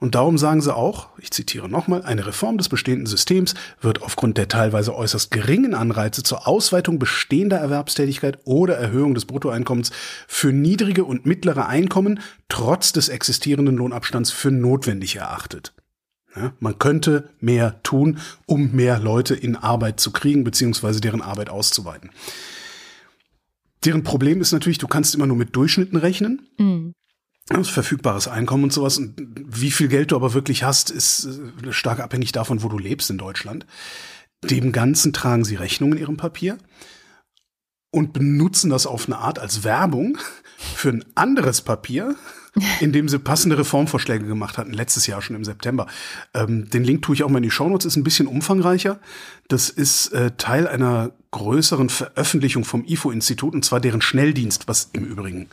Und darum sagen sie auch, ich zitiere nochmal, eine Reform des bestehenden Systems wird aufgrund der teilweise äußerst geringen Anreize zur Ausweitung bestehender Erwerbstätigkeit oder Erhöhung des Bruttoeinkommens für niedrige und mittlere Einkommen trotz des existierenden Lohnabstands für notwendig erachtet. Ja, man könnte mehr tun, um mehr Leute in Arbeit zu kriegen, beziehungsweise deren Arbeit auszuweiten. Deren Problem ist natürlich, du kannst immer nur mit Durchschnitten rechnen. mm, Das verfügbares Einkommen und sowas. Und wie viel Geld du aber wirklich hast, ist äh, stark abhängig davon, wo du lebst in Deutschland. Dem Ganzen tragen sie Rechnung in ihrem Papier und benutzen das auf eine Art als Werbung für ein anderes Papier, in dem sie passende Reformvorschläge gemacht hatten, letztes Jahr schon im September. Ähm, den Link tue ich auch mal in die Shownotes, ist ein bisschen umfangreicher. Das ist äh, Teil einer größeren Veröffentlichung vom IFO-Institut, und zwar deren Schnelldienst, was im Übrigen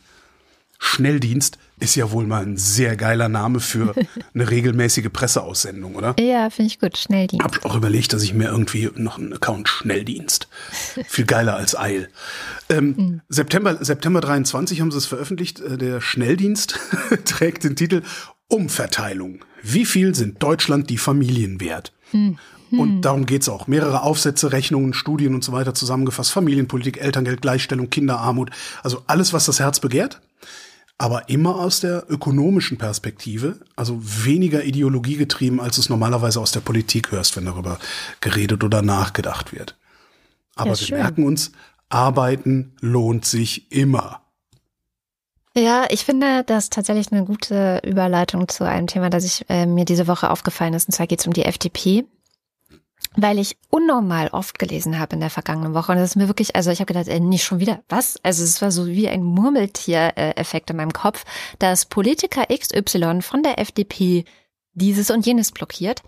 Schnelldienst ist ja wohl mal ein sehr geiler Name für eine regelmäßige Presseaussendung, oder? ja, finde ich gut. Schnelldienst. Hab auch überlegt, dass ich mir irgendwie noch einen Account Schnelldienst. Viel geiler als Eil. Ähm, September, September 23 haben sie es veröffentlicht. Äh, Der Schnelldienst trägt den Titel Umverteilung. Wie viel sind Deutschland die Familien wert? Und darum geht's auch. Mehrere Aufsätze, Rechnungen, Studien und so weiter zusammengefasst. Familienpolitik, Elterngeld, Gleichstellung, Kinderarmut. Also alles, was das Herz begehrt. Aber immer aus der ökonomischen Perspektive, also weniger ideologiegetrieben, als du es normalerweise aus der Politik hörst, wenn darüber geredet oder nachgedacht wird. Aber Ja, wir schön. merken uns, Arbeiten lohnt sich immer. Ja, ich finde das tatsächlich eine gute Überleitung zu einem Thema, das ich, äh, mir diese Woche aufgefallen ist. Und zwar geht es um die FDP. Weil ich unnormal oft gelesen habe in der vergangenen Woche. Und das ist mir wirklich, also ich habe gedacht, ey, nicht schon wieder. Was? Also es war so wie ein Murmeltier-Effekt in meinem Kopf, dass Politiker XY von der FDP dieses und jenes blockiert.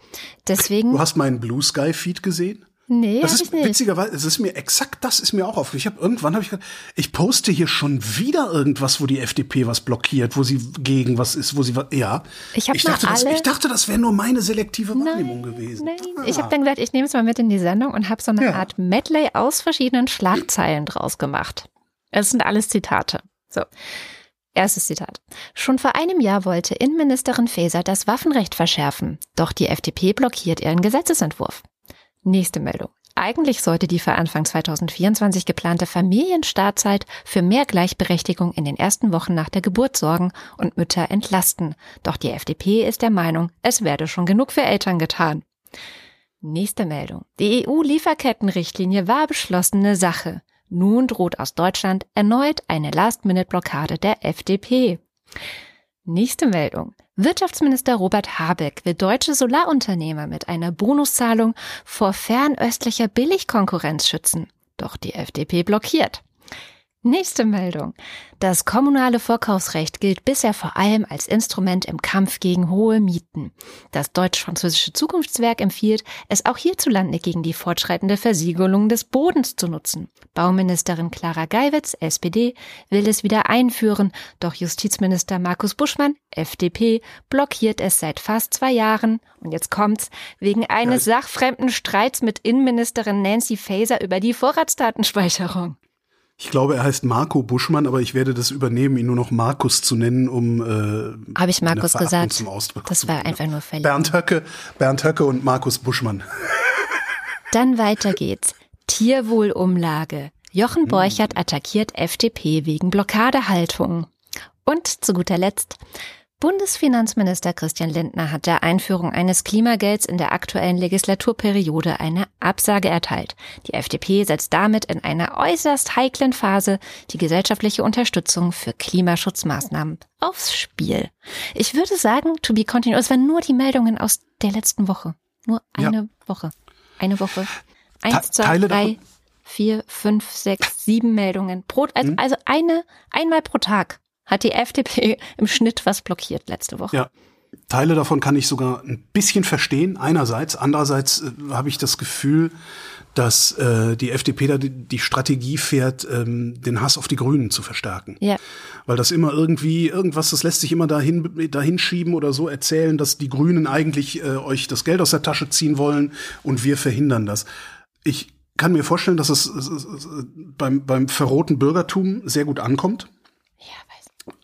Deswegen. Du hast meinen Blue Sky Feed gesehen? Nee, das ist ich witzigerweise, es ist mir exakt das ist mir auch aufgefallen. Ich habe irgendwann habe ich gedacht, ich poste hier schon wieder irgendwas, wo die FDP was blockiert, wo sie gegen was ist, wo sie was ja. Ich mal dachte, das, ich dachte, das wäre nur meine selektive Wahrnehmung gewesen. Nein, Ah. ich habe dann gedacht, ich nehme es mal mit in die Sendung und habe so eine Ja. Art Medley aus verschiedenen Schlagzeilen draus gemacht. Es sind alles Zitate. So. Erstes Zitat. Schon vor einem Jahr wollte Innenministerin Faeser das Waffenrecht verschärfen, doch die FDP blockiert ihren Gesetzesentwurf. Nächste Meldung. Eigentlich sollte die für Anfang 2024 geplante Familienstartzeit für mehr Gleichberechtigung in den ersten Wochen nach der Geburt sorgen und Mütter entlasten. Doch die FDP ist der Meinung, es werde schon genug für Eltern getan. Nächste Meldung. Die EU-Lieferkettenrichtlinie war beschlossene Sache. Nun droht aus Deutschland erneut eine Last-Minute-Blockade der FDP. Nächste Meldung. Wirtschaftsminister Robert Habeck will deutsche Solarunternehmer mit einer Bonuszahlung vor fernöstlicher Billigkonkurrenz schützen. Doch die FDP blockiert. Nächste Meldung. Das kommunale Vorkaufsrecht gilt bisher vor allem als Instrument im Kampf gegen hohe Mieten. Das deutsch-französische Zukunftswerk empfiehlt, es auch hierzulande gegen die fortschreitende Versiegelung des Bodens zu nutzen. Bauministerin Clara Geiwitz, SPD, will es wieder einführen, doch Justizminister Markus Buschmann, FDP, blockiert es seit fast zwei Jahren. Und jetzt kommt's, wegen eines sachfremden Streits mit Innenministerin Nancy Faeser über die Vorratsdatenspeicherung. Ich glaube, er heißt Marco Buschmann, aber ich werde das übernehmen, ihn nur noch Markus zu nennen, um äh, Habe ich Markus gesagt? zum Ausdruck Das war einfach nur verliebt. Bernd Höcke, Bernd Höcke und Markus Buschmann. Dann weiter geht's. Tierwohlumlage. Jochen Borchert attackiert FDP wegen Blockadehaltung. Und zu guter Letzt. Bundesfinanzminister Christian Lindner hat der Einführung eines Klimagelds in der aktuellen Legislaturperiode eine Absage erteilt. Die FDP setzt damit in einer äußerst heiklen Phase die gesellschaftliche Unterstützung für Klimaschutzmaßnahmen aufs Spiel. Ich würde sagen, to be continued, es waren nur die Meldungen aus der letzten Woche. Nur Ja. eine Woche. Eine Woche. Eins, zwei, Teile drei, vier, fünf, sechs, sieben Meldungen pro, also, Mhm. also eine, einmal pro Tag hat die FDP im Schnitt was blockiert letzte Woche. Ja. Teile davon kann ich sogar ein bisschen verstehen, einerseits. Andererseits äh, habe ich das Gefühl, dass äh, die FDP da die, die Strategie fährt, ähm, den Hass auf die Grünen zu verstärken. Ja. Weil das immer irgendwie, irgendwas, das lässt sich immer dahin, dahin schieben oder so erzählen, dass die Grünen eigentlich äh, euch das Geld aus der Tasche ziehen wollen und wir verhindern das. Ich kann mir vorstellen, dass es, es, es, beim, beim verrohten Bürgertum sehr gut ankommt.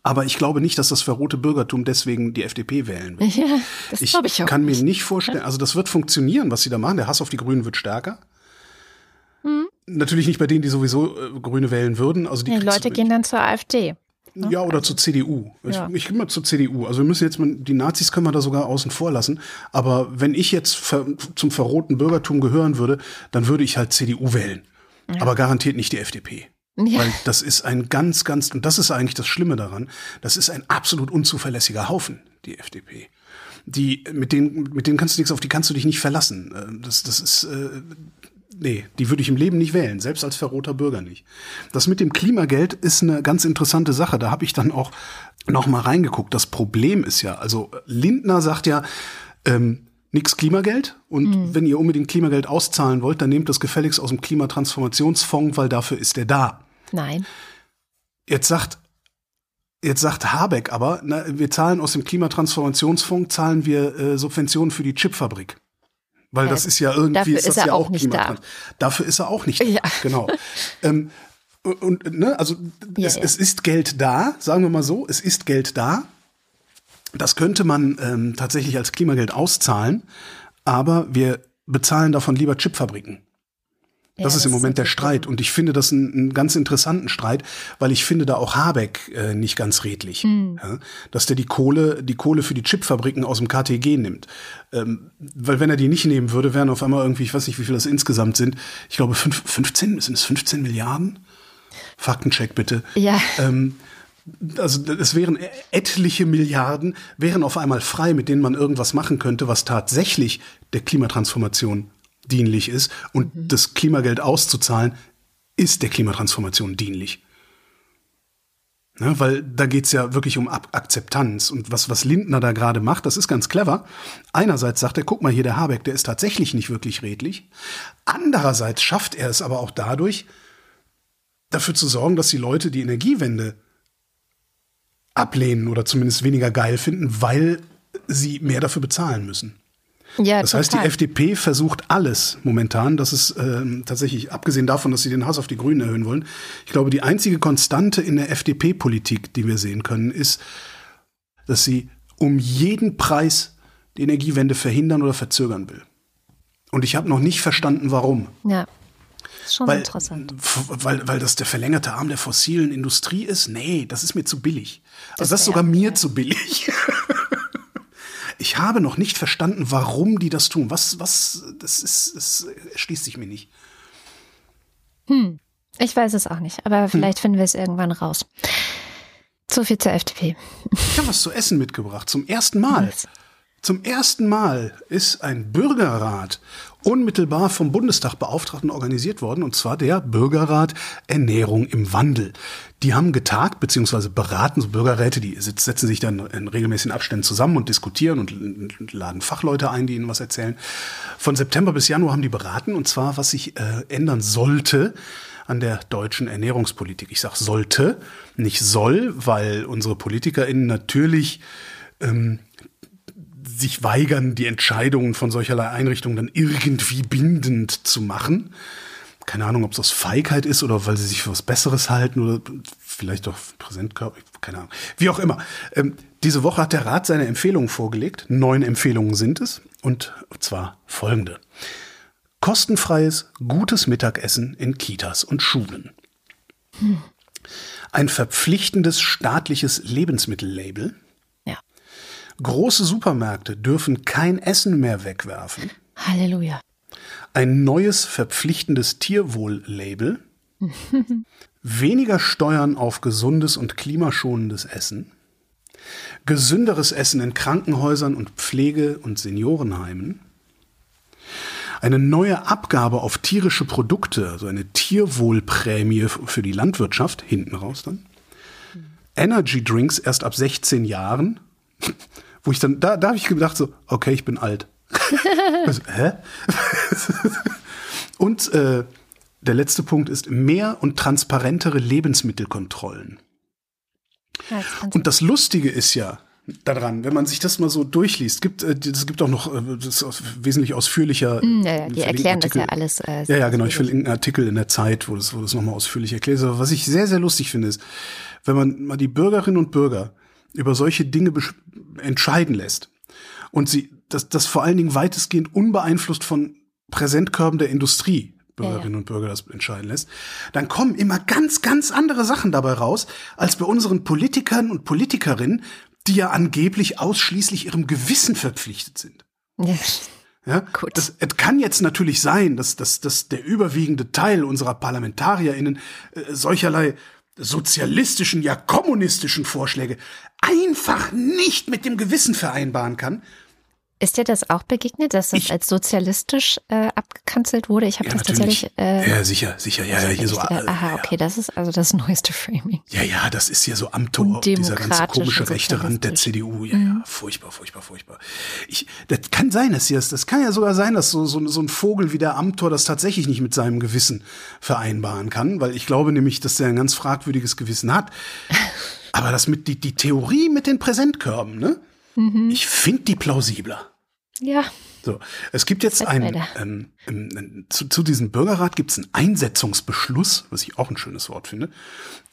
Ja. Aber ich glaube nicht, dass das verrohte Bürgertum deswegen die FDP wählen will. Ja, das Ich ich auch. kann mir nicht vorstellen, also das wird funktionieren, was sie da machen. Der Hass auf die Grünen wird stärker. Hm. Natürlich nicht bei denen, die sowieso äh, Grüne wählen würden. Also die, Die Leute gehen dann zur AfD. ja, oder zur CDU. Ich, Ja. ich gehe mal zur CDU. Also wir müssen jetzt mal, die Nazis können wir da sogar außen vor lassen. Aber wenn ich jetzt ver, zum verrohten Bürgertum gehören würde, dann würde ich halt CDU wählen. Aber garantiert nicht die FDP. Ja. Weil das ist ein ganz, ganz, und das ist eigentlich das Schlimme daran, das ist ein absolut unzuverlässiger Haufen, die FDP. Die, mit denen, mit denen kannst du nichts, auf die kannst du dich nicht verlassen. Äh, Das, das ist, äh, nee, die würde ich im Leben nicht wählen, selbst als verroter Bürger nicht. Das mit dem Klimageld ist eine ganz interessante Sache. Da habe ich dann auch noch mal reingeguckt. Das Problem ist ja, also Lindner sagt ja, ähm, nix Klimageld und wenn ihr unbedingt Klimageld auszahlen wollt, dann nehmt das gefälligst aus dem Klimatransformationsfonds, weil dafür ist der da. Nein. Jetzt sagt Jetzt sagt Habeck aber, na, wir zahlen aus dem Klimatransformationsfonds, zahlen wir äh, Subventionen für die Chipfabrik. Weil das ist ja irgendwie, dafür ist das ist er ja auch auch nicht da. Dafür ist er auch nicht Ja. da. Genau. ähm, und, ne, also Ja, es, ja. es ist Geld da, sagen wir mal so, es ist Geld da. Das könnte man ähm, tatsächlich als Klimageld auszahlen, aber wir bezahlen davon lieber Chipfabriken. Das ist im Moment der Streit. Und ich finde das einen, einen ganz interessanten Streit, weil ich finde da auch Habeck äh, nicht ganz redlich. Hm. Ja, dass der die Kohle, die Kohle für die Chipfabriken aus dem KTG nimmt. Ähm, weil wenn er die nicht nehmen würde, wären auf einmal irgendwie, ich weiß nicht, wie viel das insgesamt sind. Ich glaube, fünf, 15, sind es 15 Milliarden? Faktencheck bitte. Ja. Ähm, also es wären etliche Milliarden, wären auf einmal frei, mit denen man irgendwas machen könnte, was tatsächlich der Klimatransformation dienlich ist. Und das Klimageld auszuzahlen, ist der Klimatransformation dienlich. Ne, weil da geht's ja wirklich um Ab Akzeptanz. Und was, was Lindner da gerade macht, das ist ganz clever. Einerseits sagt er, guck mal hier, der Habeck, der ist tatsächlich nicht wirklich redlich. Andererseits schafft er es aber auch dadurch, dafür zu sorgen, dass die Leute die Energiewende ablehnen oder zumindest weniger geil finden, weil sie mehr dafür bezahlen müssen. Ja, das total. heißt, die FDP versucht alles momentan. Das ist ähm, tatsächlich, abgesehen davon, dass sie den Hass auf die Grünen erhöhen wollen, ich glaube, die einzige Konstante in der FDP-Politik, die wir sehen können, ist, dass sie um jeden Preis die Energiewende verhindern oder verzögern will. Und ich habe noch nicht verstanden, warum. Ja. Das ist schon weil, interessant. Weil, weil das der verlängerte Arm der fossilen Industrie ist? Nee, das ist mir zu billig. Also das, das ist sogar mir ja. zu billig. Ich habe noch nicht verstanden, warum die das tun. Was, was, das ist, das schließt sich mir nicht. Hm. Ich weiß es auch nicht, aber hm. vielleicht hm. finden wir es irgendwann raus. So viel zur FDP. Ich habe was zu essen mitgebracht, zum ersten Mal. Zum ersten Mal ist ein Bürgerrat unmittelbar vom Bundestagbeauftragten organisiert worden, und zwar der Bürgerrat Ernährung im Wandel. Die haben getagt beziehungsweise beraten, so Bürgerräte, die setzen sich dann in regelmäßigen Abständen zusammen und diskutieren und laden Fachleute ein, die ihnen was erzählen. Von September bis Januar haben die beraten, und zwar, was sich äh, ändern sollte an der deutschen Ernährungspolitik. Ich sage sollte, nicht soll, weil unsere PolitikerInnen natürlich ähm, sich weigern, die Entscheidungen von solcherlei Einrichtungen dann irgendwie bindend zu machen. Keine Ahnung, ob es aus Feigheit ist oder weil sie sich für was Besseres halten oder vielleicht doch Präsentkörper, keine Ahnung. Wie auch immer. Ähm, diese Woche hat der Rat seine Empfehlungen vorgelegt. Neun Empfehlungen sind es. Und zwar folgende. Kostenfreies, gutes Mittagessen in Kitas und Schulen. Hm. Ein verpflichtendes staatliches Lebensmittellabel Große Supermärkte dürfen kein Essen mehr wegwerfen. Halleluja. Ein neues verpflichtendes Tierwohl-Label. weniger Steuern auf gesundes und klimaschonendes Essen. Gesünderes Essen in Krankenhäusern und Pflege- und Seniorenheimen. Eine neue Abgabe auf tierische Produkte, also eine Tierwohlprämie für die Landwirtschaft, hinten raus dann. Energy Drinks erst ab 16 Jahren wo ich dann, da, da habe ich gedacht so, okay, ich bin alt. also, hä? und äh, der letzte Punkt ist mehr und transparentere Lebensmittelkontrollen. Ja, und das Lustige ist ja daran, wenn man sich das mal so durchliest, gibt es gibt auch noch äh, das ist wesentlich ausführlicher. Mm, ja, ja, die erklären Artikel. das ja alles. Äh, ja, ja, genau. Ich verlinke einen Artikel in der Zeit, wo das, wo das nochmal ausführlich erklärt. Aber was ich sehr, sehr lustig finde, ist, wenn man mal die Bürgerinnen und Bürger über solche Dinge entscheiden lässt und sie das, das vor allen Dingen weitestgehend unbeeinflusst von Präsentkörben der Industrie Bürgerinnen ja, ja. und Bürger das entscheiden lässt, dann kommen immer ganz, ganz andere Sachen dabei raus, als bei unseren Politikern und Politikerinnen, die ja angeblich ausschließlich ihrem Gewissen verpflichtet sind. Ja. Ja, Gut. Das, es kann jetzt natürlich sein, dass, dass, dass der überwiegende Teil unserer ParlamentarierInnen äh, solcherlei sozialistischen, ja kommunistischen Vorschläge einfach nicht mit dem Gewissen vereinbaren kann. Ist dir das auch begegnet, dass das ich, als sozialistisch äh, abgekanzelt wurde? Ich habe ja, das natürlich. tatsächlich. Äh, ja, sicher, sicher, ja, ja, hier so. Äh, aha, okay, das ist also das neueste Framing. Ja, ja, das ist hier so Amtor, dieser ganze komische rechte Rand der CDU. Ja, mhm. ja, furchtbar, furchtbar, furchtbar. Ich, das kann sein, dass hier, das kann ja sogar sein, dass so, so, so ein Vogel wie der Amtor das tatsächlich nicht mit seinem Gewissen vereinbaren kann, weil ich glaube nämlich, dass der ein ganz fragwürdiges Gewissen hat. Aber das mit die, die Theorie mit den Präsentkörben, ne? Mhm. Ich finde die plausibler. Ja. So, es gibt jetzt ein, ähm, ähm, zu, zu diesem Bürgerrat gibt es einen Einsetzungsbeschluss, was ich auch ein schönes Wort finde.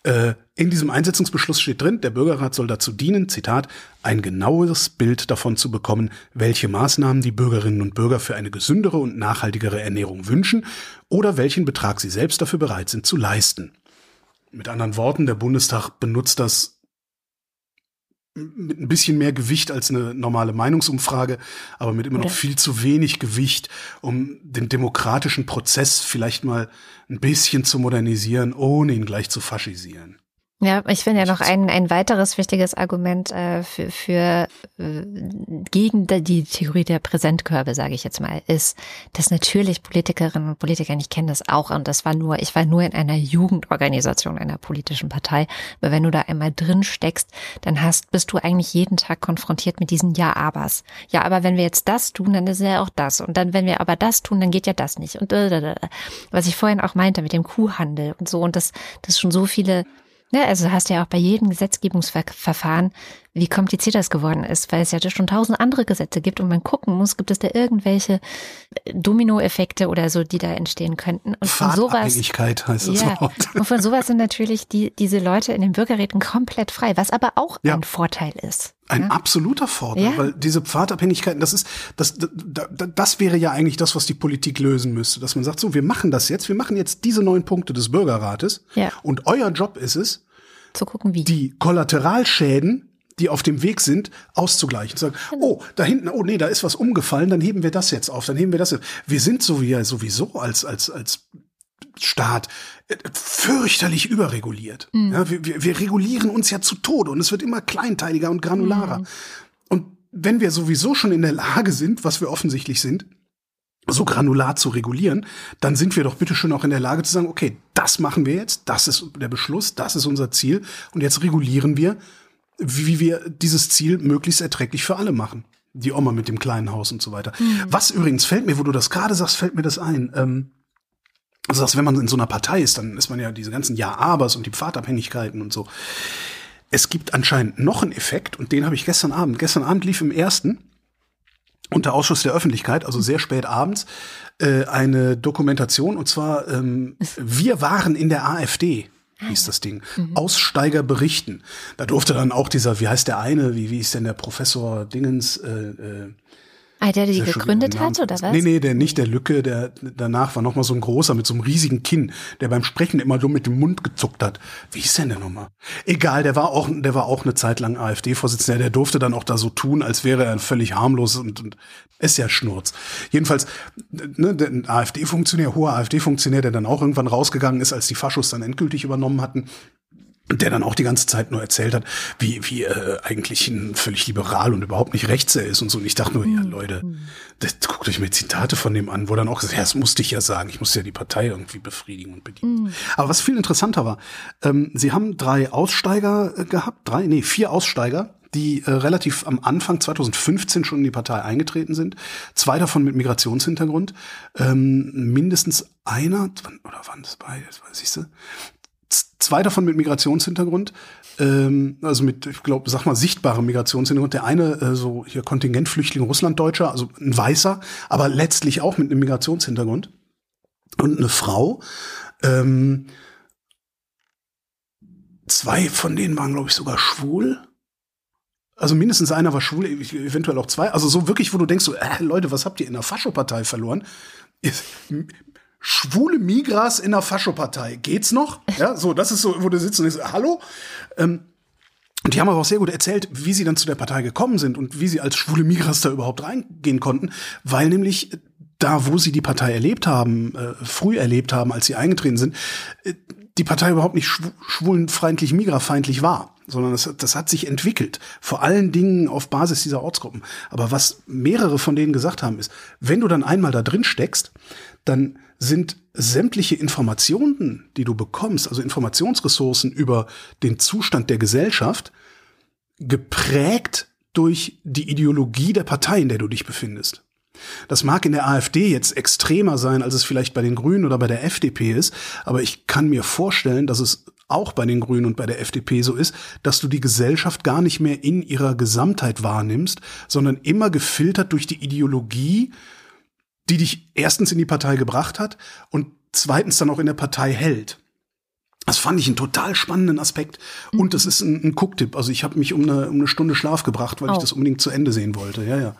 Äh, in diesem Einsetzungsbeschluss steht drin, der Bürgerrat soll dazu dienen, Zitat, ein genaues Bild davon zu bekommen, welche Maßnahmen die Bürgerinnen und Bürger für eine gesündere und nachhaltigere Ernährung wünschen oder welchen Betrag sie selbst dafür bereit sind zu leisten. Mit anderen Worten, der Bundestag benutzt das mit ein bisschen mehr Gewicht als eine normale Meinungsumfrage, aber mit immer noch viel zu wenig Gewicht, um den demokratischen Prozess vielleicht mal ein bisschen zu modernisieren, ohne ihn gleich zu faschisieren. Ja, ich finde ja noch ein, ein weiteres wichtiges Argument äh, für, für äh, gegen die Theorie der Präsentkörbe, sage ich jetzt mal, ist, dass natürlich Politikerinnen und Politiker, ich kenne das auch, und das war nur, ich war nur in einer Jugendorganisation einer politischen Partei, aber wenn du da einmal drin steckst, dann hast, bist du eigentlich jeden Tag konfrontiert mit diesen Ja-Abers. Ja, aber wenn wir jetzt das tun, dann ist ja auch das. Und dann, wenn wir aber das tun, dann geht ja das nicht. Und äh, was ich vorhin auch meinte mit dem Kuhhandel und so, und das, das schon so viele ja, also hast du ja auch bei jedem Gesetzgebungsverfahren, wie kompliziert das geworden ist, weil es ja schon tausend andere Gesetze gibt und man gucken muss, gibt es da irgendwelche Dominoeffekte oder so, die da entstehen könnten. Und von sowas, heißt das ja, Wort. Und von sowas sind natürlich die, diese Leute in den Bürgerräten komplett frei, was aber auch ja. ein Vorteil ist. Ein ja? absoluter Vorteil, ja. weil diese Pfadabhängigkeiten, das ist, das, das, das wäre ja eigentlich das, was die Politik lösen müsste, dass man sagt, so, wir machen das jetzt, wir machen jetzt diese neun Punkte des Bürgerrates ja. und euer Job ist es, zu gucken, wie. Die Kollateralschäden, die auf dem Weg sind, auszugleichen. Sagen, genau. oh, da hinten, oh nee, da ist was umgefallen, dann heben wir das jetzt auf, dann heben wir das. Jetzt. Wir sind so wie, sowieso als, als, als Staat äh, fürchterlich überreguliert. Mhm. Ja, wir, wir, regulieren uns ja zu Tode und es wird immer kleinteiliger und granularer. Mhm. Und wenn wir sowieso schon in der Lage sind, was wir offensichtlich sind, so granular zu regulieren, dann sind wir doch bitte schon auch in der Lage zu sagen, okay, das machen wir jetzt, das ist der Beschluss, das ist unser Ziel und jetzt regulieren wir, wie wir dieses Ziel möglichst erträglich für alle machen. Die Oma mit dem kleinen Haus und so weiter. Mhm. Was übrigens fällt mir, wo du das gerade sagst, fällt mir das ein. Ähm, also, dass wenn man in so einer Partei ist, dann ist man ja diese ganzen Ja-Abers und die Pfadabhängigkeiten und so. Es gibt anscheinend noch einen Effekt und den habe ich gestern Abend. Gestern Abend lief im ersten unter Ausschuss der Öffentlichkeit, also sehr spät abends, äh, eine Dokumentation und zwar ähm, Wir waren in der AfD hieß das Ding. Mhm. Aussteiger berichten. Da durfte dann auch dieser, wie heißt der eine, wie, wie ist denn der Professor Dingens, äh, äh, Ah, der, der die gegründet hat, oder was? Nee, nee, der nicht der Lücke, der danach war noch mal so ein großer mit so einem riesigen Kinn, der beim Sprechen immer dumm mit dem Mund gezuckt hat. Wie ist denn der nochmal? Egal, der war auch, der war auch eine Zeit lang AfD-Vorsitzender, der durfte dann auch da so tun, als wäre er völlig harmlos und, und ist ja Schnurz. Jedenfalls, ne, der AfD-Funktionär, hoher AfD-Funktionär, der dann auch irgendwann rausgegangen ist, als die Faschos dann endgültig übernommen hatten, der dann auch die ganze Zeit nur erzählt hat, wie, wie äh, eigentlich ein völlig liberal und überhaupt nicht rechts er ist und so. Und ich dachte nur, ja, mhm. Leute, das, guckt euch mir Zitate von dem an, wo dann auch gesagt, ja, das musste ich ja sagen, ich musste ja die Partei irgendwie befriedigen und bedienen. Mhm. Aber was viel interessanter war, ähm, sie haben drei Aussteiger äh, gehabt, drei, nee, vier Aussteiger, die äh, relativ am Anfang 2015 schon in die Partei eingetreten sind. Zwei davon mit Migrationshintergrund. Ähm, mindestens einer, oder waren das beide, das weiß ich, zwei davon mit Migrationshintergrund, ähm, also mit, ich glaube, sag mal, sichtbarem Migrationshintergrund. Der eine, äh, so hier Kontingentflüchtling Russlanddeutscher, also ein Weißer, aber letztlich auch mit einem Migrationshintergrund. Und eine Frau. Ähm, zwei von denen waren, glaube ich, sogar schwul. Also mindestens einer war schwul, eventuell auch zwei. Also so wirklich, wo du denkst, so, äh, Leute, was habt ihr in der Faschopartei verloren? Schwule Migras in der Faschopartei. Geht's noch? Ja, so, das ist so, wo du sitzt und denkst, hallo? Ähm, und die haben aber auch sehr gut erzählt, wie sie dann zu der Partei gekommen sind und wie sie als schwule Migras da überhaupt reingehen konnten, weil nämlich da, wo sie die Partei erlebt haben, äh, früh erlebt haben, als sie eingetreten sind, äh, die Partei überhaupt nicht schw schwulenfeindlich, migrafeindlich war, sondern das, das hat sich entwickelt, vor allen Dingen auf Basis dieser Ortsgruppen. Aber was mehrere von denen gesagt haben, ist, wenn du dann einmal da drin steckst, dann sind sämtliche Informationen, die du bekommst, also Informationsressourcen über den Zustand der Gesellschaft, geprägt durch die Ideologie der Partei, in der du dich befindest. Das mag in der AfD jetzt extremer sein, als es vielleicht bei den Grünen oder bei der FDP ist, aber ich kann mir vorstellen, dass es auch bei den Grünen und bei der FDP so ist, dass du die Gesellschaft gar nicht mehr in ihrer Gesamtheit wahrnimmst, sondern immer gefiltert durch die Ideologie die dich erstens in die Partei gebracht hat und zweitens dann auch in der Partei hält. Das fand ich einen total spannenden Aspekt. Und das ist ein, ein Gucktipp. Also ich habe mich um eine, um eine Stunde Schlaf gebracht, weil oh. ich das unbedingt zu Ende sehen wollte. Ja, ja.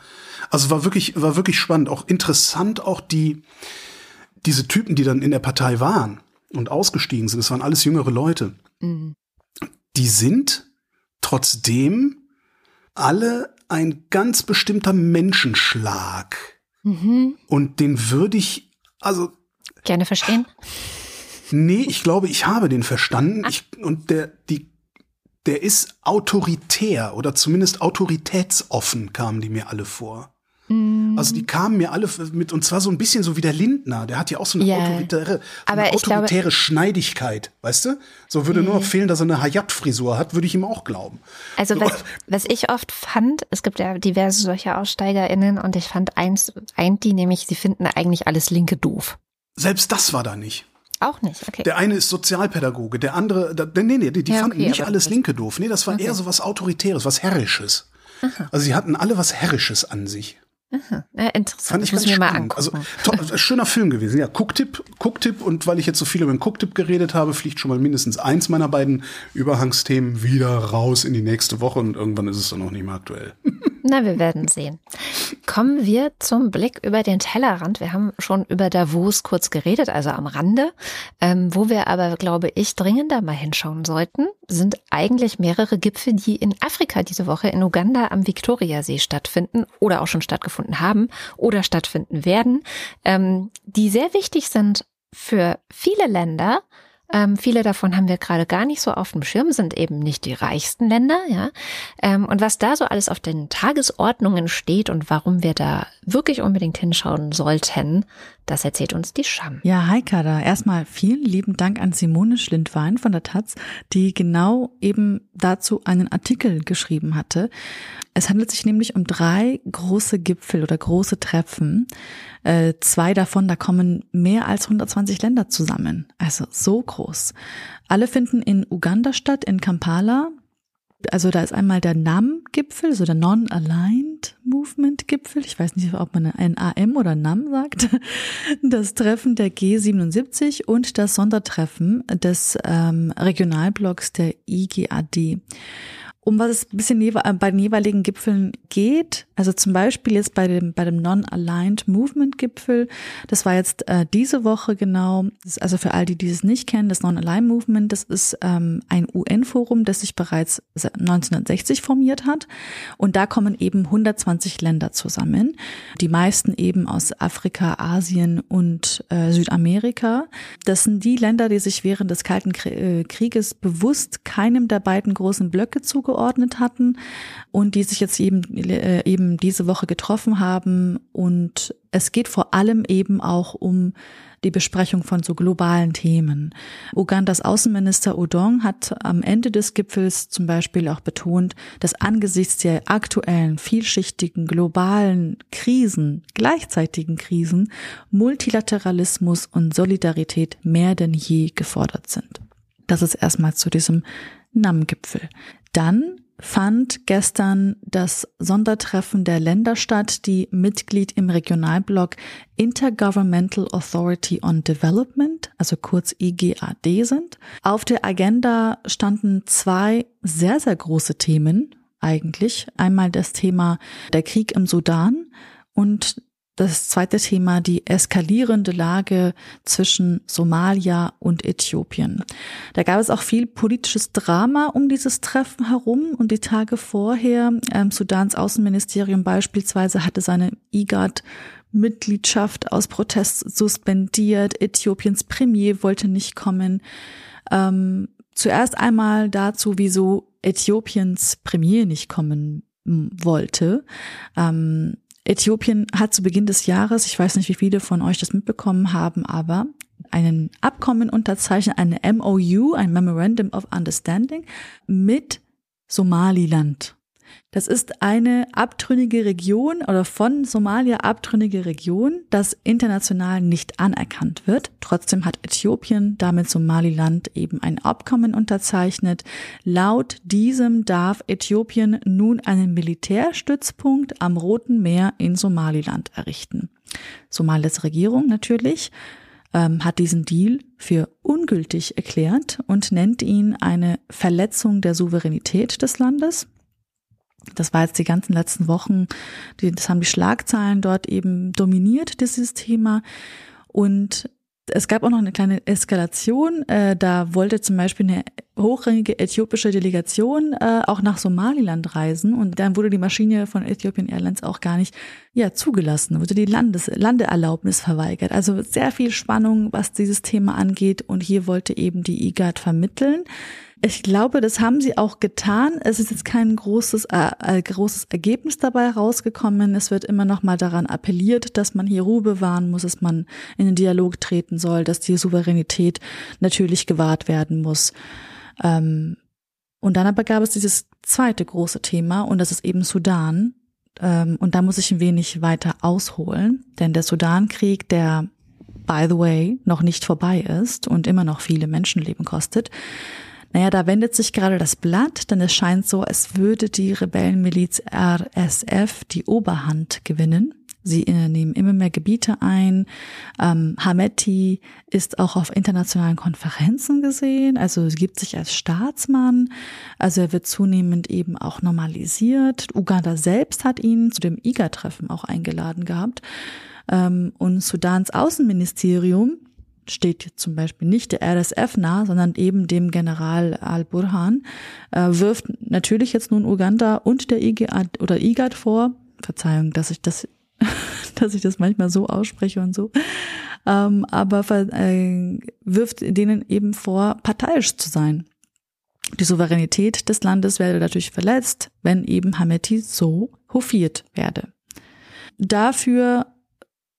Also war wirklich, war wirklich spannend. Auch interessant, auch die, diese Typen, die dann in der Partei waren und ausgestiegen sind. Das waren alles jüngere Leute. Mhm. Die sind trotzdem alle ein ganz bestimmter Menschenschlag. Mhm. Und den würde ich, also. Gerne verstehen? Nee, ich glaube, ich habe den verstanden. Ich, und der, die der ist autoritär oder zumindest autoritätsoffen kamen die mir alle vor. Mhm. Also die kamen mir alle mit, und zwar so ein bisschen so wie der Lindner, der hat ja auch so eine Ja. autoritäre, so Aber eine ich glaube- autoritäre Schneidigkeit, weißt du? So würde nur noch fehlen, dass er eine Hayat-Frisur hat, würde ich ihm auch glauben. Also So. was, was ich oft fand, es gibt ja diverse solche AussteigerInnen und ich fand eins, eint die nämlich, sie finden eigentlich alles Linke doof. Selbst das war da nicht. Auch nicht, okay. Der eine ist Sozialpädagoge, der andere, da, nee, nee, die, die Ja, fanden okay, nicht aber alles Linke doof. Nee, das war eher so was Autoritäres, was Herrisches. Also sie hatten alle was Herrisches an sich. Ja, interessant, Fand das ich muss ganz ich mir mal spannend. Also angucken. to- schöner Film gewesen. Ja, Cooktipp, Cooktipp und weil ich jetzt so viel über den Cooktipp geredet habe, fliegt schon mal mindestens eins meiner beiden Überhangsthemen wieder raus in die nächste Woche und irgendwann ist es dann auch nicht mehr aktuell. Na, wir werden sehen. Kommen wir zum Blick über den Tellerrand. Wir haben schon über Davos kurz geredet, also am Rande. Ähm, wo wir aber, glaube ich, dringender mal hinschauen sollten, sind eigentlich mehrere Gipfel, die in Afrika diese Woche in Uganda am Viktoriasee stattfinden oder auch schon stattgefunden haben oder stattfinden werden, ähm, die sehr wichtig sind für viele Länder. Ähm, viele davon haben wir gerade gar nicht so auf dem Schirm, sind eben nicht die reichsten Länder, ja. Ähm, und was da so alles auf den Tagesordnungen steht und warum wir da wirklich unbedingt hinschauen sollten, das erzählt uns die Scham. Ja, hi Kada. Erstmal vielen lieben Dank an Simone Schlindwein von der Taz, die genau eben dazu einen Artikel geschrieben hatte. Es handelt sich nämlich um drei große Gipfel oder große Treffen. Äh, zwei davon, da kommen mehr als 120 Länder zusammen. Also so groß. Alle finden in Uganda statt, in Kampala. Also da ist einmal der NAM-Gipfel, so der Non-Aligned Movement-Gipfel. Ich weiß nicht, ob man ein AM oder NAM sagt. Das Treffen der G77 und das Sondertreffen des ähm, Regionalblocks der IGAD. Um was es ein bisschen äh, bei den jeweiligen Gipfeln geht, also zum Beispiel jetzt bei dem, bei dem Non-Aligned Movement Gipfel, das war jetzt äh, diese Woche genau, also für all die, die es nicht kennen, das Non-Aligned Movement, das ist ähm, ein UN-Forum, das sich bereits seit 1960 formiert hat. Und da kommen eben 120 Länder zusammen, die meisten eben aus Afrika, Asien und äh, Südamerika. Das sind die Länder, die sich während des Kalten äh, Krieges bewusst keinem der beiden großen Blöcke zugeordnet hatten und die sich jetzt eben, äh, eben diese Woche getroffen haben. Und es geht vor allem eben auch um die Besprechung von so globalen Themen. Ugandas Außenminister Udong hat am Ende des Gipfels zum Beispiel auch betont, dass angesichts der aktuellen, vielschichtigen, globalen Krisen, gleichzeitigen Krisen, Multilateralismus und Solidarität mehr denn je gefordert sind. Das ist erstmal zu diesem NAM-Gipfel. Dann fand gestern das Sondertreffen der Länder statt, die Mitglied im Regionalblock Intergovernmental Authority on Development, also kurz IGAD sind. Auf der Agenda standen zwei sehr, sehr große Themen eigentlich. Einmal das Thema der Krieg im Sudan und das zweite Thema, die eskalierende Lage zwischen Somalia und Äthiopien. Da gab es auch viel politisches Drama um dieses Treffen herum und die Tage vorher, ähm, Sudans Außenministerium beispielsweise hatte seine IGAD Mitgliedschaft aus Protest suspendiert. Äthiopiens Premier wollte nicht kommen. Ähm, zuerst einmal dazu, wieso Äthiopiens Premier nicht kommen wollte. Ähm, Äthiopien hat zu Beginn des Jahres, ich weiß nicht, wie viele von euch das mitbekommen haben, aber einen Abkommen unterzeichnet, eine MOU, ein Memorandum of Understanding mit Somaliland. Das ist eine abtrünnige Region oder von Somalia abtrünnige Region, das international nicht anerkannt wird. Trotzdem hat Äthiopien damit Somaliland eben ein Abkommen unterzeichnet. Laut diesem darf Äthiopien nun einen Militärstützpunkt am Roten Meer in Somaliland errichten. Somalias Regierung natürlich ähm, hat diesen Deal für ungültig erklärt und nennt ihn eine Verletzung der Souveränität des Landes. Das war jetzt die ganzen letzten Wochen, die, das haben die Schlagzeilen dort eben dominiert, dieses Thema. Und es gab auch noch eine kleine Eskalation. Äh, da wollte zum Beispiel eine hochrangige äthiopische Delegation äh, auch nach Somaliland reisen und dann wurde die Maschine von Ethiopian Airlines auch gar nicht ja zugelassen, wurde die Landes Landeerlaubnis verweigert. Also sehr viel Spannung, was dieses Thema angeht und hier wollte eben die IGAD vermitteln. Ich glaube, das haben sie auch getan. Es ist jetzt kein großes, äh, äh, großes Ergebnis dabei rausgekommen. Es wird immer noch mal daran appelliert, dass man hier Ruhe bewahren muss, dass man in den Dialog treten soll, dass die Souveränität natürlich gewahrt werden muss. Ähm, und dann aber gab es dieses zweite große Thema und das ist eben Sudan. Ähm, und da muss ich ein wenig weiter ausholen, denn der Sudankrieg, der by the way noch nicht vorbei ist und immer noch viele Menschenleben kostet, naja, da wendet sich gerade das Blatt, denn es scheint so, als würde die Rebellenmiliz RSF die Oberhand gewinnen. Sie äh, nehmen immer mehr Gebiete ein. Ähm, Hameti ist auch auf internationalen Konferenzen gesehen, also gibt sich als Staatsmann. Also er wird zunehmend eben auch normalisiert. Uganda selbst hat ihn zu dem IGA-Treffen auch eingeladen gehabt. Ähm, und Sudans Außenministerium steht zum Beispiel nicht der RSF nah, sondern eben dem General al-Burhan, äh, wirft natürlich jetzt nun Uganda und der IGAD oder IGAD vor. Verzeihung, dass ich das, dass ich das manchmal so ausspreche und so. Ähm, aber äh, wirft denen eben vor, parteiisch zu sein. Die Souveränität des Landes werde dadurch verletzt, wenn eben Hameti so hofiert werde. Dafür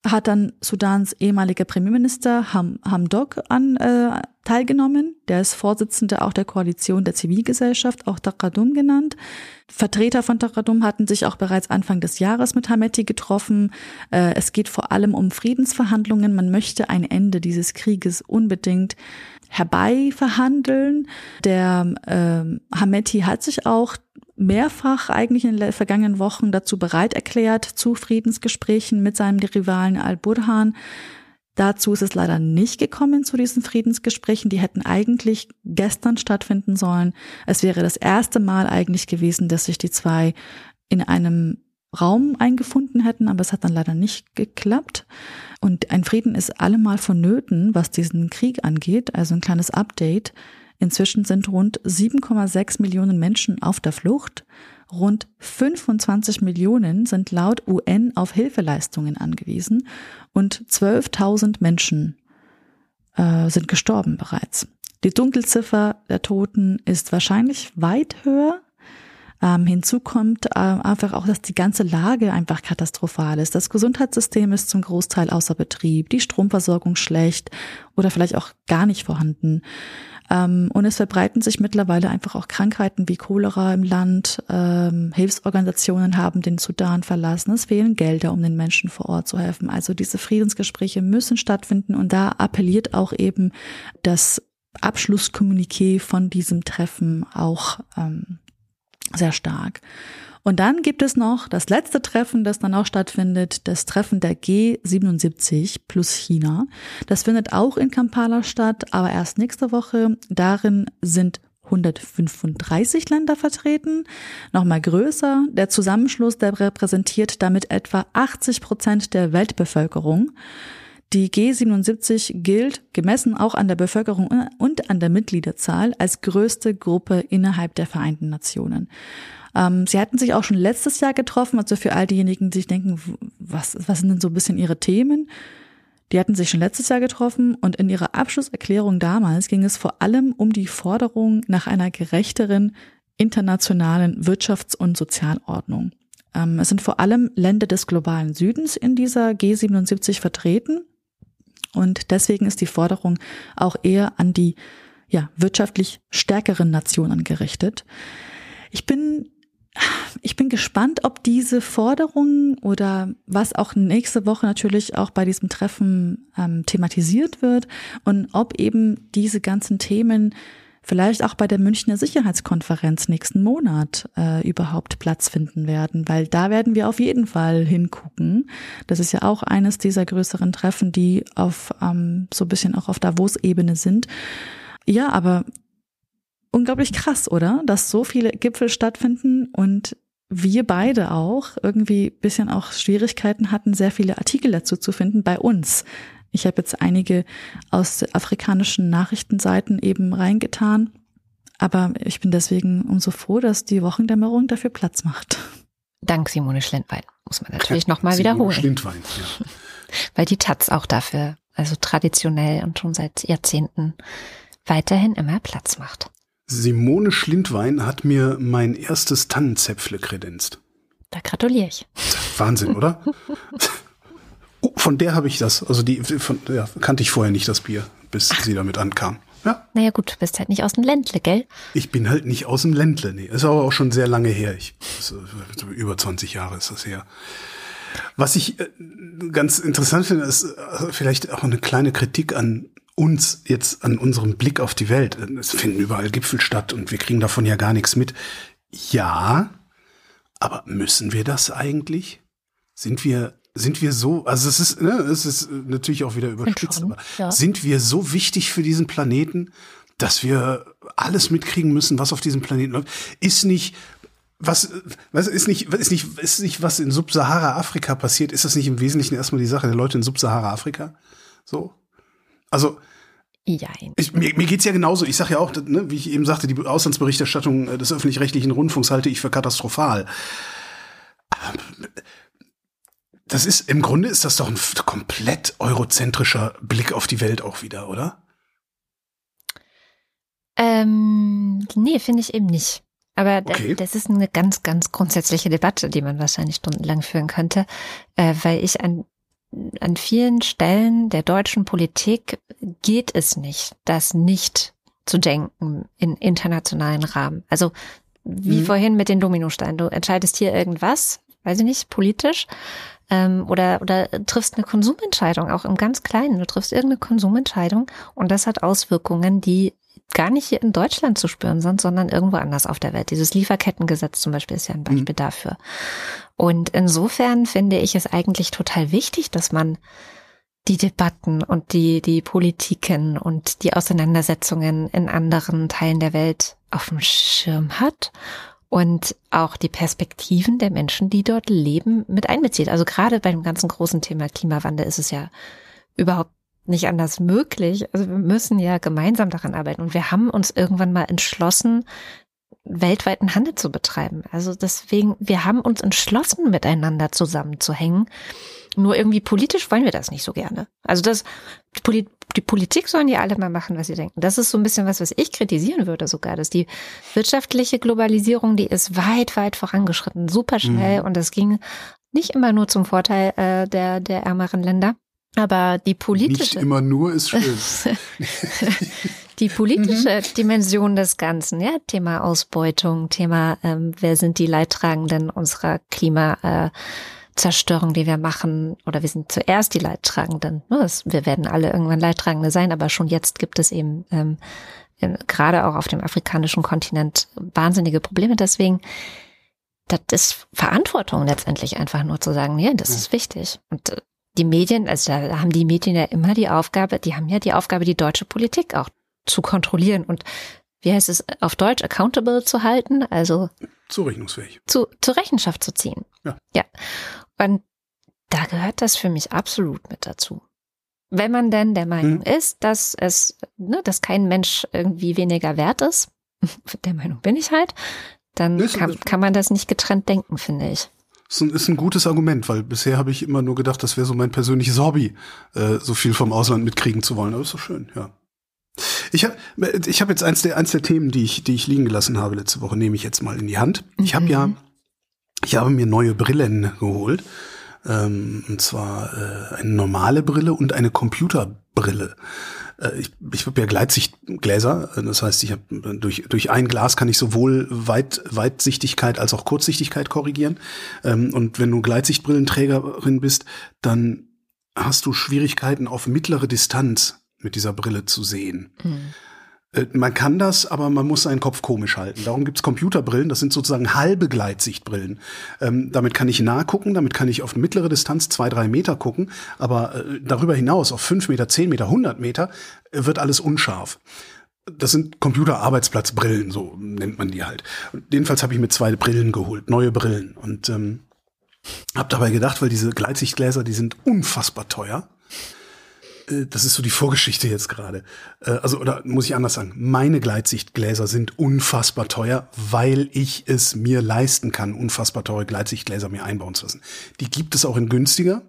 hat dann Sudans ehemaliger Premierminister Ham, Hamdok an äh, teilgenommen. Der ist Vorsitzender auch der Koalition der Zivilgesellschaft, auch Takadum genannt. Vertreter von Takadum hatten sich auch bereits Anfang des Jahres mit Hameti getroffen. Äh, es geht vor allem um Friedensverhandlungen. Man möchte ein Ende dieses Krieges unbedingt herbei verhandeln. Der äh, Hameti hat sich auch mehrfach eigentlich in den vergangenen Wochen dazu bereit erklärt zu Friedensgesprächen mit seinem Rivalen Al-Burhan. Dazu ist es leider nicht gekommen zu diesen Friedensgesprächen. Die hätten eigentlich gestern stattfinden sollen. Es wäre das erste Mal eigentlich gewesen, dass sich die zwei in einem Raum eingefunden hätten, aber es hat dann leider nicht geklappt. Und ein Frieden ist allemal vonnöten, was diesen Krieg angeht. Also ein kleines Update. Inzwischen sind rund 7,6 Millionen Menschen auf der Flucht. Rund 25 Millionen sind laut UN auf Hilfeleistungen angewiesen und 12.000 Menschen äh, sind gestorben bereits. Die Dunkelziffer der Toten ist wahrscheinlich weit höher. Ähm, hinzu kommt äh, einfach auch, dass die ganze Lage einfach katastrophal ist. Das Gesundheitssystem ist zum Großteil außer Betrieb, die Stromversorgung schlecht oder vielleicht auch gar nicht vorhanden. Ähm, und es verbreiten sich mittlerweile einfach auch Krankheiten wie Cholera im Land. Ähm, Hilfsorganisationen haben den Sudan verlassen. Es fehlen Gelder, um den Menschen vor Ort zu helfen. Also diese Friedensgespräche müssen stattfinden und da appelliert auch eben das Abschlusskommuniqué von diesem Treffen auch ähm, sehr stark. Und dann gibt es noch das letzte Treffen, das dann auch stattfindet, das Treffen der G77 plus China. Das findet auch in Kampala statt, aber erst nächste Woche. Darin sind 135 Länder vertreten, nochmal größer. Der Zusammenschluss, der repräsentiert damit etwa 80 Prozent der Weltbevölkerung. Die G77 gilt, gemessen auch an der Bevölkerung und an der Mitgliederzahl, als größte Gruppe innerhalb der Vereinten Nationen. Ähm, sie hatten sich auch schon letztes Jahr getroffen, also für all diejenigen, die sich denken, was, was sind denn so ein bisschen ihre Themen? Die hatten sich schon letztes Jahr getroffen und in ihrer Abschlusserklärung damals ging es vor allem um die Forderung nach einer gerechteren internationalen Wirtschafts- und Sozialordnung. Ähm, es sind vor allem Länder des globalen Südens in dieser G77 vertreten und deswegen ist die Forderung auch eher an die ja, wirtschaftlich stärkeren Nationen gerichtet. Ich bin ich bin gespannt, ob diese Forderungen oder was auch nächste Woche natürlich auch bei diesem Treffen ähm, thematisiert wird und ob eben diese ganzen Themen vielleicht auch bei der Münchner Sicherheitskonferenz nächsten Monat äh, überhaupt Platz finden werden, weil da werden wir auf jeden Fall hingucken. Das ist ja auch eines dieser größeren Treffen, die auf ähm, so ein bisschen auch auf Davos-Ebene sind. Ja, aber unglaublich krass, oder? Dass so viele Gipfel stattfinden und wir beide auch irgendwie bisschen auch Schwierigkeiten hatten, sehr viele Artikel dazu zu finden bei uns. Ich habe jetzt einige aus afrikanischen Nachrichtenseiten eben reingetan, aber ich bin deswegen umso froh, dass die Wochendämmerung dafür Platz macht. Dank Simone Schlindwein, muss man natürlich nochmal wiederholen. Schlindwein, ja. Weil die Taz auch dafür, also traditionell und schon seit Jahrzehnten weiterhin immer Platz macht. Simone Schlindwein hat mir mein erstes Tannenzäpfle kredenzt. Da gratuliere ich. Wahnsinn, oder? von der habe ich das. Also die von, ja, kannte ich vorher nicht das Bier, bis Ach. sie damit ankam. Ja. Naja gut, du bist halt nicht aus dem Ländle, gell? Ich bin halt nicht aus dem Ländle, nee. Ist aber auch schon sehr lange her. Ich, äh, über 20 Jahre ist das her. Was ich äh, ganz interessant finde, ist äh, vielleicht auch eine kleine Kritik an uns jetzt, an unserem Blick auf die Welt. Es finden überall Gipfel statt und wir kriegen davon ja gar nichts mit. Ja, aber müssen wir das eigentlich? Sind wir sind wir so, also es ist, ne, es ist natürlich auch wieder überspitzt, aber ja. sind wir so wichtig für diesen Planeten, dass wir alles mitkriegen müssen, was auf diesem Planeten läuft? Ist nicht was, was ist nicht, ist nicht, ist nicht, was in Subsahara-Afrika passiert, ist das nicht im Wesentlichen erstmal die Sache der Leute in Subsahara-Afrika? So? Also, Jein. Ich, mir, mir geht's ja genauso. Ich sage ja auch, ne, wie ich eben sagte, die Auslandsberichterstattung äh, des öffentlich-rechtlichen Rundfunks halte ich für katastrophal. Das ist, im Grunde ist das doch ein komplett eurozentrischer Blick auf die Welt auch wieder, oder? Ähm, nee, finde ich eben nicht. Aber okay. das ist eine ganz, ganz grundsätzliche Debatte, die man wahrscheinlich stundenlang führen könnte, äh, weil ich an, an vielen Stellen der deutschen Politik geht es nicht, das nicht zu denken in internationalen Rahmen. Also wie mhm. vorhin mit den Dominosteinen. Du entscheidest hier irgendwas, weiß ich nicht, politisch ähm, oder, oder triffst eine Konsumentscheidung, auch im ganz Kleinen. Du triffst irgendeine Konsumentscheidung und das hat Auswirkungen, die gar nicht hier in Deutschland zu spüren sind, sondern irgendwo anders auf der Welt. Dieses Lieferkettengesetz zum Beispiel ist ja ein Beispiel mhm. dafür. Und insofern finde ich es eigentlich total wichtig, dass man die Debatten und die, die Politiken und die Auseinandersetzungen in anderen Teilen der Welt auf dem Schirm hat und auch die Perspektiven der Menschen, die dort leben, mit einbezieht. Also gerade bei dem ganzen großen Thema Klimawandel ist es ja überhaupt nicht anders möglich. Also wir müssen ja gemeinsam daran arbeiten. Und wir haben uns irgendwann mal entschlossen, weltweiten Handel zu betreiben. Also deswegen, wir haben uns entschlossen, miteinander zusammenzuhängen. Nur irgendwie politisch wollen wir das nicht so gerne. Also das, die, die Politik sollen ja alle mal machen, was sie denken. Das ist so ein bisschen was, was ich kritisieren würde sogar, dass die wirtschaftliche Globalisierung, die ist weit, weit vorangeschritten, super schnell mhm. und das ging nicht immer nur zum Vorteil äh, der, der ärmeren Länder. Aber die politische. Nicht immer nur ist schön. die politische mhm. Dimension des Ganzen, ja, Thema Ausbeutung, Thema, ähm, wer sind die Leidtragenden unserer Klimazerstörung, die wir machen, oder wir sind zuerst die Leidtragenden. Ne, wir werden alle irgendwann Leidtragende sein, aber schon jetzt gibt es eben ähm, gerade auch auf dem afrikanischen Kontinent wahnsinnige Probleme. Deswegen, das ist Verantwortung letztendlich einfach nur zu sagen, ja, das ist wichtig. Und äh, die Medien, also da haben die Medien ja immer die Aufgabe, die haben ja die Aufgabe, die deutsche Politik auch zu kontrollieren und wie heißt es auf Deutsch, accountable zu halten, also zurechnungsfähig. Zu, zur Rechenschaft zu ziehen. Ja. Ja. Und da gehört das für mich absolut mit dazu. Wenn man denn der Meinung hm. ist, dass es, ne, dass kein Mensch irgendwie weniger wert ist, der Meinung bin ich halt, dann kann, kann man das nicht getrennt denken, finde ich ist ein, ist ein gutes Argument, weil bisher habe ich immer nur gedacht, das wäre so mein persönliches Hobby, äh, so viel vom Ausland mitkriegen zu wollen. Aber ist doch schön, ja. Ich habe ich hab jetzt eins der, eins der Themen, die ich, die ich liegen gelassen habe letzte Woche, nehme ich jetzt mal in die Hand. Ich habe ja, mhm. ich habe mir neue Brillen geholt. Ähm, und zwar äh, eine normale Brille und eine Computerbrille. Äh, ich, ich habe ja Gleitsichtgläser, das heißt, ich habe durch durch ein Glas kann ich sowohl Weit, Weitsichtigkeit als auch Kurzsichtigkeit korrigieren. Ähm, und wenn du Gleitsichtbrillenträgerin bist, dann hast du Schwierigkeiten auf mittlere Distanz mit dieser Brille zu sehen. Mhm. Man kann das, aber man muss seinen Kopf komisch halten. Darum gibt's Computerbrillen, das sind sozusagen halbe Gleitsichtbrillen. Ähm, damit kann ich nah gucken, damit kann ich auf mittlere Distanz zwei, drei Meter gucken, aber äh, darüber hinaus auf fünf Meter, zehn Meter, hundert Meter äh, wird alles unscharf. Das sind Computerarbeitsplatzbrillen, so nennt man die halt. Und jedenfalls habe ich mir zwei Brillen geholt, neue Brillen. Und ähm, habe dabei gedacht, weil diese Gleitsichtgläser, die sind unfassbar teuer. Äh, das ist so die Vorgeschichte jetzt gerade. Äh, also, oder muss ich anders sagen, meine Gleitsichtgläser sind unfassbar teuer, weil ich es mir leisten kann, unfassbar teure Gleitsichtgläser mir einbauen zu lassen. Die gibt es auch in günstiger.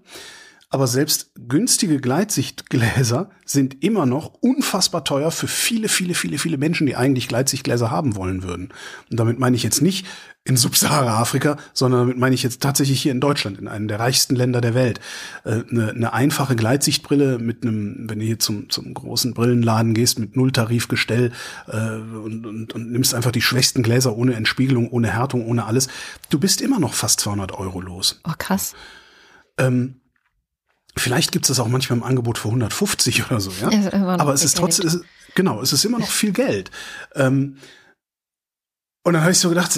Aber selbst günstige Gleitsichtgläser sind immer noch unfassbar teuer für viele, viele, viele, viele Menschen, die eigentlich Gleitsichtgläser haben wollen würden. Und damit meine ich jetzt nicht in Subsahara-Afrika, sondern damit meine ich jetzt tatsächlich hier in Deutschland, in einem der reichsten Länder der Welt. Äh, eine, eine einfache Gleitsichtbrille mit einem, wenn du hier zum, zum großen Brillenladen gehst, mit Nulltarifgestell äh, und, und, und nimmst einfach die schwächsten Gläser ohne Entspiegelung, ohne Härtung, ohne alles, du bist immer noch fast 200 Euro los. Oh, krass. Ähm, Vielleicht gibt es das auch manchmal im Angebot für 150 oder so, ja. Aber es ist trotzdem, es genau, es ist immer noch viel Geld. Ähm, und dann habe ich so gedacht,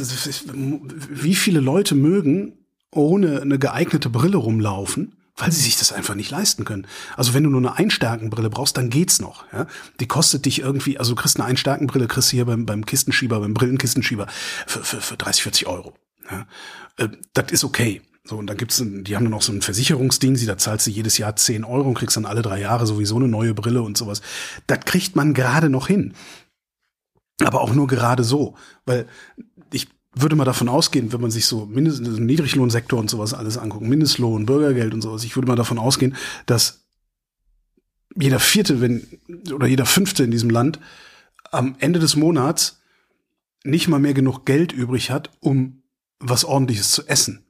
wie viele Leute mögen ohne eine geeignete Brille rumlaufen, weil sie sich das einfach nicht leisten können. Also wenn du nur eine Einstärkenbrille brauchst, dann geht's noch. Ja? Die kostet dich irgendwie, also du kriegst eine Einstärkenbrille, kriegst du hier beim, beim Kistenschieber, beim Brillenkistenschieber für, für, für 30, 40 Euro. Ja? Äh, das ist okay. So, und dann gibt's, die haben dann noch so ein Versicherungsding, sie, da zahlst du jedes Jahr 10 Euro und kriegst dann alle drei Jahre sowieso eine neue Brille und sowas. Das kriegt man gerade noch hin. Aber auch nur gerade so. Weil ich würde mal davon ausgehen, wenn man sich so Mindest, Niedriglohnsektor und sowas alles anguckt, Mindestlohn, Bürgergeld und sowas, ich würde mal davon ausgehen, dass jeder Vierte, wenn, oder jeder Fünfte in diesem Land am Ende des Monats nicht mal mehr genug Geld übrig hat, um was ordentliches zu essen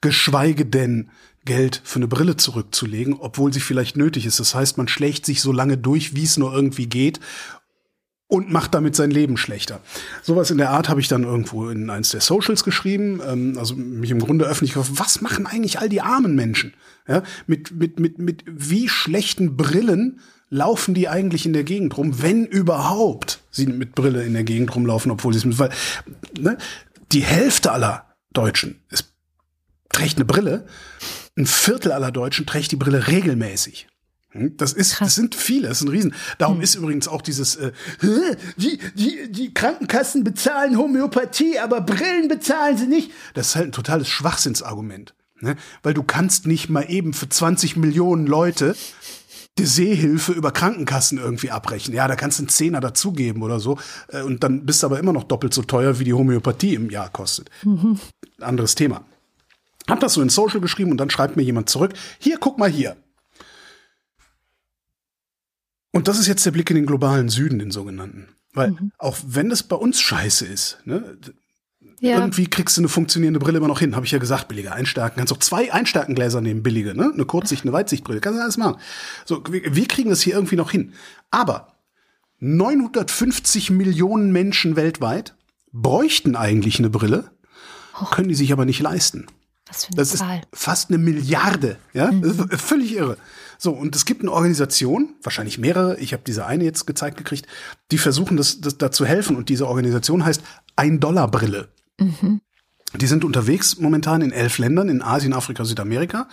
geschweige denn Geld für eine Brille zurückzulegen, obwohl sie vielleicht nötig ist. Das heißt, man schlägt sich so lange durch, wie es nur irgendwie geht und macht damit sein Leben schlechter. Sowas in der Art habe ich dann irgendwo in eins der Socials geschrieben, ähm, also mich im Grunde öffentlich gefragt, was machen eigentlich all die armen Menschen? Ja, mit, mit, mit, mit wie schlechten Brillen laufen die eigentlich in der Gegend rum, wenn überhaupt sie mit Brille in der Gegend rumlaufen, obwohl sie es mit, weil ne, die Hälfte aller Deutschen ist trägt eine Brille. Ein Viertel aller Deutschen trägt die Brille regelmäßig. Hm? Das ist, das sind viele, das ist ein Riesen. Darum hm. ist übrigens auch dieses, äh, die, die, die Krankenkassen bezahlen Homöopathie, aber Brillen bezahlen sie nicht. Das ist halt ein totales Schwachsinnsargument. Ne? Weil du kannst nicht mal eben für 20 Millionen Leute die Sehhilfe über Krankenkassen irgendwie abrechnen. Ja, da kannst du einen Zehner dazugeben oder so. Äh, und dann bist du aber immer noch doppelt so teuer, wie die Homöopathie im Jahr kostet. Mhm. Anderes Thema. Hab das so in Social geschrieben und dann schreibt mir jemand zurück, hier, guck mal hier. Und das ist jetzt der Blick in den globalen Süden, den sogenannten. Weil mhm. auch wenn das bei uns scheiße ist, ne, ja. irgendwie kriegst du eine funktionierende Brille immer noch hin. Habe ich ja gesagt, billige Einstärken. Kannst auch zwei Einstärkengläser nehmen, billige, ne? Eine Kurzsicht, eine Weitsichtbrille. Kannst du alles machen. So, wir, wir kriegen das hier irgendwie noch hin. Aber 950 Millionen Menschen weltweit bräuchten eigentlich eine Brille, können die sich aber nicht leisten. Was für eine das Zahl. ist fast eine Milliarde, ja, mhm. völlig irre. So und es gibt eine Organisation, wahrscheinlich mehrere. Ich habe diese eine jetzt gezeigt gekriegt, die versuchen, das, das da zu helfen. Und diese Organisation heißt Ein Dollar Brille. Mhm. Die sind unterwegs momentan in elf Ländern in Asien, Afrika, Südamerika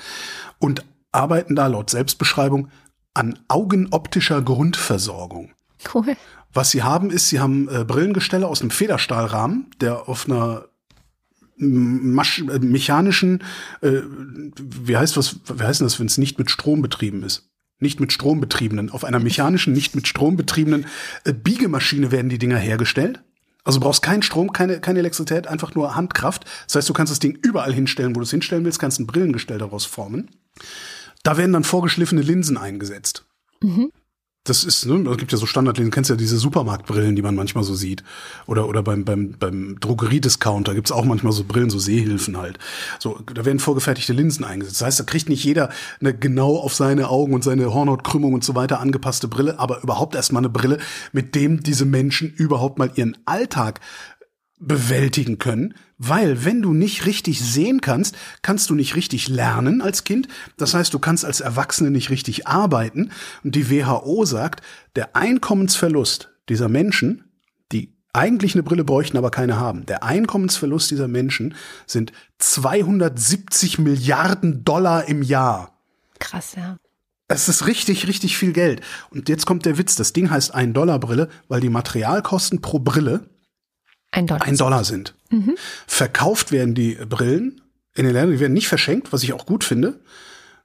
und arbeiten da laut Selbstbeschreibung an augenoptischer Grundversorgung. Cool. Was sie haben, ist, sie haben äh, Brillengestelle aus einem Federstahlrahmen, der auf einer Masch mechanischen, äh, wie heißt was, wie heißt das, wenn es nicht mit Strom betrieben ist? Nicht mit Strom betriebenen, auf einer mechanischen, nicht mit Strom betriebenen äh, Biegemaschine werden die Dinger hergestellt. Also brauchst keinen Strom, keine, keine Elektrizität, einfach nur Handkraft. Das heißt, du kannst das Ding überall hinstellen, wo du es hinstellen willst, kannst ein Brillengestell daraus formen. Da werden dann vorgeschliffene Linsen eingesetzt. Mhm das ist, ne, es gibt ja so Standardlinsen, kennst ja diese Supermarktbrillen, die man manchmal so sieht. Oder, oder beim, beim, beim Drogeriediscounter gibt's auch manchmal so Brillen, so Sehhilfen halt. So, da werden vorgefertigte Linsen eingesetzt. Das heißt, da kriegt nicht jeder eine genau auf seine Augen und seine Hornhautkrümmung und so weiter angepasste Brille, aber überhaupt erstmal eine Brille, mit dem diese Menschen überhaupt mal ihren Alltag bewältigen können, weil wenn du nicht richtig sehen kannst, kannst du nicht richtig lernen als Kind. Das heißt, du kannst als Erwachsene nicht richtig arbeiten. Und die WHO sagt, der Einkommensverlust dieser Menschen, die eigentlich eine Brille bräuchten, aber keine haben, der Einkommensverlust dieser Menschen sind 270 Milliarden Dollar im Jahr. Krass, ja. Es ist richtig, richtig viel Geld. Und jetzt kommt der Witz. Das Ding heißt ein Dollar Brille, weil die Materialkosten pro Brille ein Dollar, ein Dollar sind. Mhm. Verkauft werden die Brillen in den Ländern, die werden nicht verschenkt, was ich auch gut finde.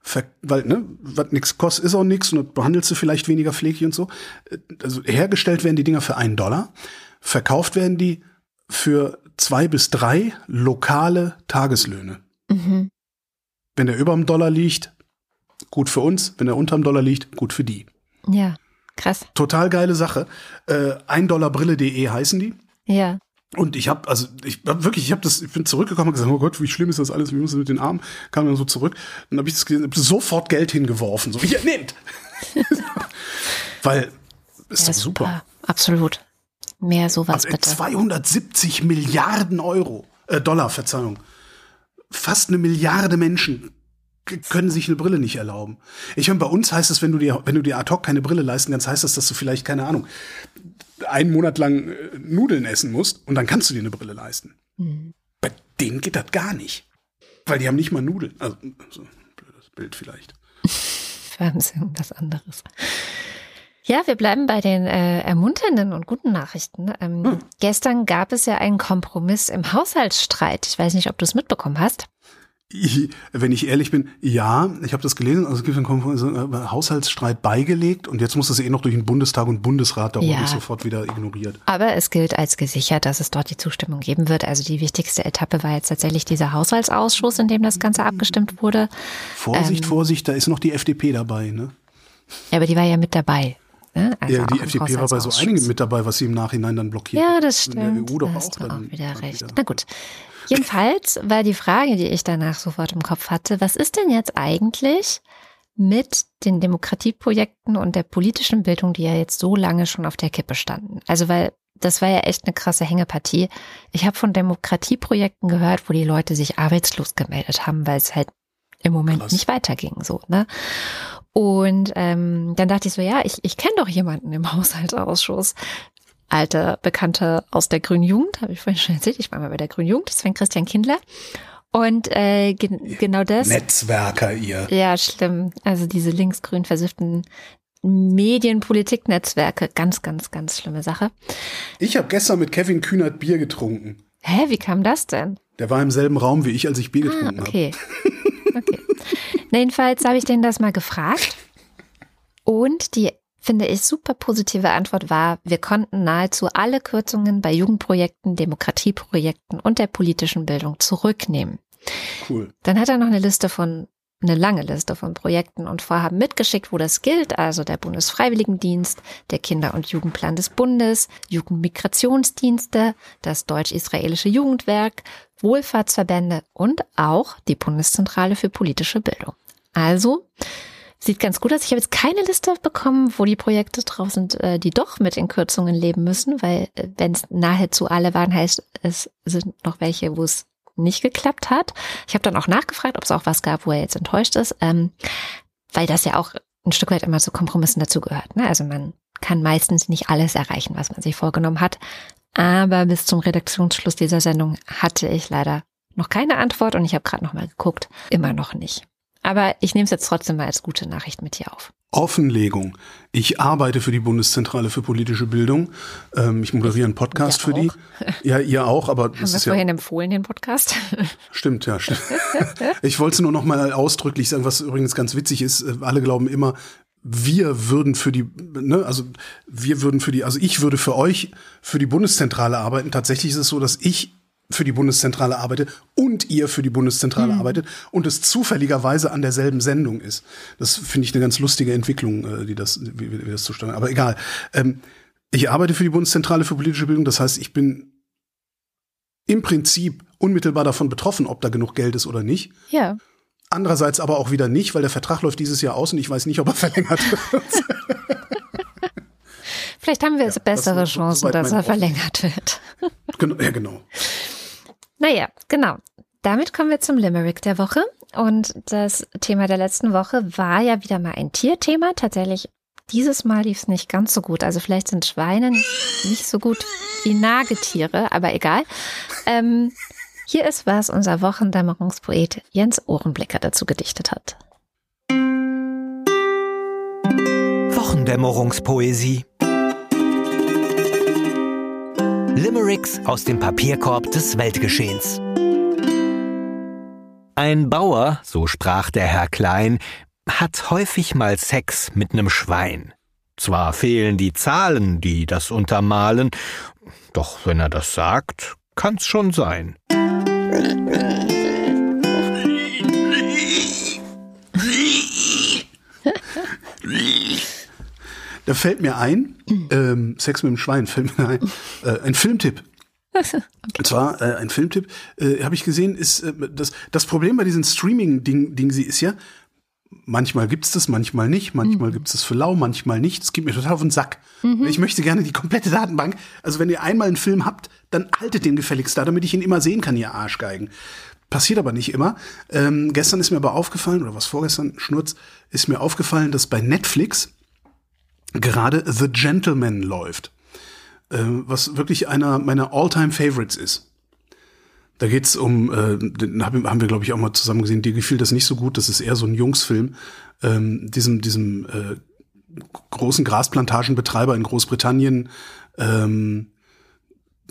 Ver weil, ne, was nix kostet, ist auch nix und behandelst du vielleicht weniger pfleglich und so. Also hergestellt werden die Dinger für einen Dollar. Verkauft werden die für zwei bis drei lokale Tageslöhne. Mhm. Wenn der über dem Dollar liegt, gut für uns. Wenn er unterm Dollar liegt, gut für die. Ja, krass. Total geile Sache. Äh, 1dollarbrille.de heißen die. Ja. Und ich habe, also ich hab wirklich, ich habe das, ich bin zurückgekommen und gesagt, oh Gott, wie schlimm ist das alles, wie muss das mit den Armen? Kam dann so zurück. Dann habe ich das gesehen, hab sofort Geld hingeworfen. So, hier, nehmt! Weil, ist ja, doch super. super. Absolut. Mehr sowas Also, bitte. 270 Milliarden Euro, äh, Dollar, Verzeihung. Fast eine Milliarde Menschen können sich eine Brille nicht erlauben. Ich meine, bei uns heißt es, wenn du dir, wenn du dir ad hoc keine Brille leisten kannst, heißt das, dass du vielleicht, keine Ahnung, einen Monat lang äh, Nudeln essen musst und dann kannst du dir eine Brille leisten. Hm. Bei denen geht das gar nicht. Weil die haben nicht mal Nudeln. Also, so ein blödes Bild vielleicht. Fernsehen, was anderes. Ja, wir bleiben bei den äh, ermunternden und guten Nachrichten. Ähm, Hm. Gestern gab es ja einen Kompromiss im Haushaltsstreit. Ich weiß nicht, ob du es mitbekommen hast. Ich, wenn ich ehrlich bin, ja, ich habe das gelesen, also es gibt einen äh, Haushaltsstreit beigelegt und jetzt muss das eh noch durch den Bundestag und Bundesrat, da wurde Ja. ich sofort wieder ignoriert. Aber es gilt als gesichert, dass es dort die Zustimmung geben wird. Also die wichtigste Etappe war jetzt tatsächlich dieser Haushaltsausschuss, in dem das Ganze abgestimmt wurde. Vorsicht, Ähm. Vorsicht, da ist noch die FDP dabei, ne? Ja, aber die war ja mit dabei. Ne? Also ja, die FDP war bei so einigen mit dabei, was sie im Nachhinein dann blockiert. Ja, das In der stimmt. EU doch da auch. hast du dann auch wieder recht. Na gut. Jedenfalls war die Frage, die ich danach sofort im Kopf hatte, was ist denn jetzt eigentlich mit den Demokratieprojekten und der politischen Bildung, die ja jetzt so lange schon auf der Kippe standen? Also weil das war ja echt eine krasse Hängepartie. Ich habe von Demokratieprojekten gehört, wo die Leute sich arbeitslos gemeldet haben, weil es halt im Moment Krass. nicht weiterging so, ne? Und ähm, dann dachte ich so, ja, ich, ich kenne doch jemanden im Haushaltsausschuss. Alte Bekannte aus der Grünen Jugend, habe ich vorhin schon erzählt, ich war mal bei der Grünen Jugend, das war Christian Kindler. Und äh, gen genau das. Netzwerker, ihr. Ja, schlimm. Also diese linksgrün versifften Medienpolitiknetzwerke, ganz, ganz, ganz schlimme Sache. Ich habe gestern mit Kevin Kühnert Bier getrunken. Hä, wie kam das denn? Der war im selben Raum wie ich, als ich Bier Ah, getrunken habe. okay. okay. Na, jedenfalls habe ich den das mal gefragt. Und die, finde ich, super positive Antwort war, wir konnten nahezu alle Kürzungen bei Jugendprojekten, Demokratieprojekten und der politischen Bildung zurücknehmen. Cool. Dann hat er noch eine Liste von, eine lange Liste von Projekten und Vorhaben mitgeschickt, wo das gilt. Also der Bundesfreiwilligendienst, der Kinder- und Jugendplan des Bundes, Jugendmigrationsdienste, das Deutsch-Israelische Jugendwerk, Wohlfahrtsverbände und auch die Bundeszentrale für politische Bildung. Also, sieht ganz gut aus. Ich habe jetzt keine Liste bekommen, wo die Projekte drauf sind, äh, die doch mit den Kürzungen leben müssen, weil wenn es nahezu alle waren, heißt es sind noch welche, wo es nicht geklappt hat. Ich habe dann auch nachgefragt, ob es auch was gab, wo er jetzt enttäuscht ist, ähm, weil das ja auch ein Stück weit immer zu Kompromissen dazugehört. Ne? Also man kann meistens nicht alles erreichen, was man sich vorgenommen hat. Aber bis zum Redaktionsschluss dieser Sendung hatte ich leider noch keine Antwort und ich habe gerade noch mal geguckt, immer noch nicht. Aber ich nehme es jetzt trotzdem mal als gute Nachricht mit hier auf. Offenlegung. Ich arbeite für die Bundeszentrale für politische Bildung. Ähm, ich moderiere einen Podcast Ja, für die. Ja, ihr auch, aber Haben das wir ist ja vorhin empfohlen, den Podcast? Stimmt, ja, stimmt. ich wollte es nur noch mal ausdrücklich sagen, was übrigens ganz witzig ist. Äh, Alle glauben immer, wir würden für die, ne, also wir würden für die, also ich würde für euch für die Bundeszentrale arbeiten. Tatsächlich ist es so, dass ich für die Bundeszentrale arbeite und ihr für die Bundeszentrale arbeitet und es zufälligerweise an derselben Sendung ist. Das finde ich eine ganz lustige Entwicklung, äh, die das, wie, wie das zustande. Aber egal. Ähm, ich arbeite für die Bundeszentrale für politische Bildung. Das heißt, ich bin im Prinzip unmittelbar davon betroffen, ob da genug Geld ist oder nicht. ja. Andererseits aber auch wieder nicht, weil der Vertrag läuft dieses Jahr aus und ich weiß nicht, ob er verlängert wird. Vielleicht haben wir jetzt bessere das Chancen, dass er verlängert wird. genau, ja, genau. Naja, genau. Damit kommen wir zum Limerick der Woche. Und das Thema der letzten Woche war ja wieder mal ein Tierthema. Tatsächlich, dieses Mal lief es nicht ganz so gut. Also vielleicht sind Schweine nicht so gut wie Nagetiere, aber egal. Ähm, hier ist, was unser Wochendämmerungspoet Jens Ohrenblicker dazu gedichtet hat. Wochendämmerungspoesie. Limericks aus dem Papierkorb des Weltgeschehens. Ein Bauer, so sprach der Herr Klein, hat häufig mal Sex mit nem Schwein. Zwar fehlen die Zahlen, die das untermalen, doch wenn er das sagt, kann's schon sein. Da fällt mir ein, ähm, Sex mit dem Schwein fällt mir ein, äh, ein Filmtipp. okay. Und zwar äh, ein Filmtipp, äh, habe ich gesehen, ist äh, das, das Problem bei diesen Streaming-Ding, sie ist ja, manchmal gibt's das, manchmal nicht, manchmal mhm. gibt's das für lau, manchmal nicht. Es geht mir total auf den Sack. Mhm. Ich möchte gerne die komplette Datenbank. Also wenn ihr einmal einen Film habt, dann haltet den gefälligst da, damit ich ihn immer sehen kann, ihr Arschgeigen. Passiert aber nicht immer. Ähm, gestern ist mir aber aufgefallen, oder was vorgestern, Schnurz, ist mir aufgefallen, dass bei Netflix gerade The Gentleman läuft. Äh, was wirklich einer meiner All-Time-Favorites ist. Da geht's um, äh, den haben wir, glaube ich, auch mal zusammen gesehen, dir gefiel das nicht so gut, das ist eher so ein Jungsfilm, ähm, diesem, diesem äh, großen Grasplantagenbetreiber in Großbritannien, ähm,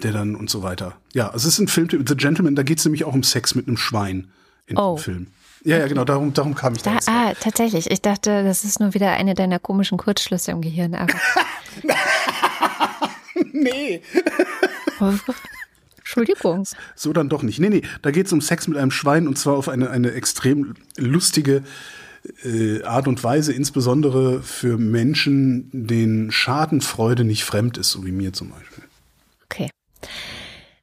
der dann und so weiter. Ja, es ist ein Film, The Gentleman, da geht's nämlich auch um Sex mit einem Schwein in oh. dem Film. Ja, ja, genau, darum, darum kam ich da. da ah, tatsächlich. Ich dachte, das ist nur wieder eine deiner komischen Kurzschlüsse im Gehirn. Aber nee. Entschuldigung. So dann doch nicht. Nee, nee, da geht es um Sex mit einem Schwein und zwar auf eine, eine extrem lustige äh, Art und Weise, insbesondere für Menschen, denen Schadenfreude nicht fremd ist, so wie mir zum Beispiel. Okay.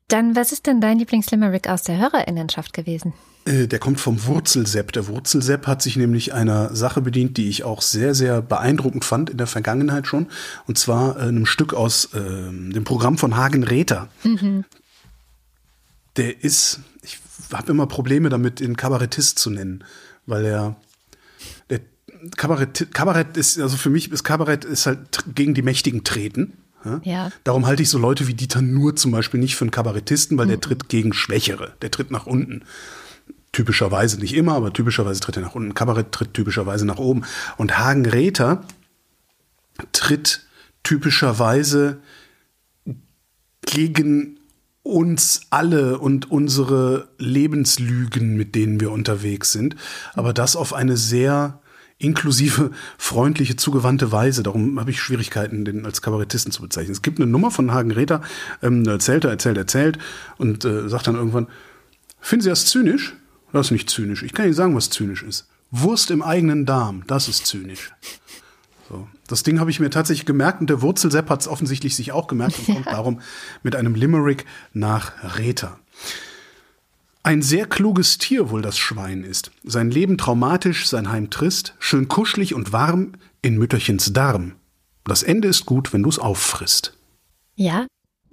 Dann, was ist denn dein Lieblingslimerick aus der Hörerinnenschaft gewesen? Äh, der kommt vom Wurzelsepp. Der Wurzelsepp hat sich nämlich einer Sache bedient, die ich auch sehr, sehr beeindruckend fand in der Vergangenheit schon. Und zwar äh, einem Stück aus äh, dem Programm von Hagen Räther. Mhm. Der ist, ich habe immer Probleme damit, ihn Kabarettist zu nennen, weil er der Kabarett, Kabarett ist, also für mich ist Kabarett ist halt gegen die Mächtigen treten. Ja. Darum halte ich so Leute wie Dieter Nur zum Beispiel nicht für einen Kabarettisten, weil mhm. der tritt gegen Schwächere, der tritt nach unten typischerweise nicht immer, aber typischerweise tritt er nach unten. Kabarett tritt typischerweise nach oben. Und Hagen Räther tritt typischerweise gegen uns alle und unsere Lebenslügen, mit denen wir unterwegs sind. Aber das auf eine sehr inklusive, freundliche, zugewandte Weise. Darum habe ich Schwierigkeiten, den als Kabarettisten zu bezeichnen. Es gibt eine Nummer von Hagen Räther, ähm, erzählt er, erzählt, erzählt und äh, sagt dann irgendwann, finden Sie das zynisch? Das ist nicht zynisch. Ich kann Ihnen sagen, was zynisch ist. Wurst im eigenen Darm, das ist zynisch. So. Das Ding habe ich mir tatsächlich gemerkt und der Wurzelsepp hat es offensichtlich sich auch gemerkt und kommt darum mit einem Limerick nach Reta. Ein sehr kluges Tier wohl das Schwein ist. Sein Leben traumatisch, sein Heim trist, schön kuschelig und warm in Mütterchens Darm. Das Ende ist gut, wenn du es auffrisst. Ja,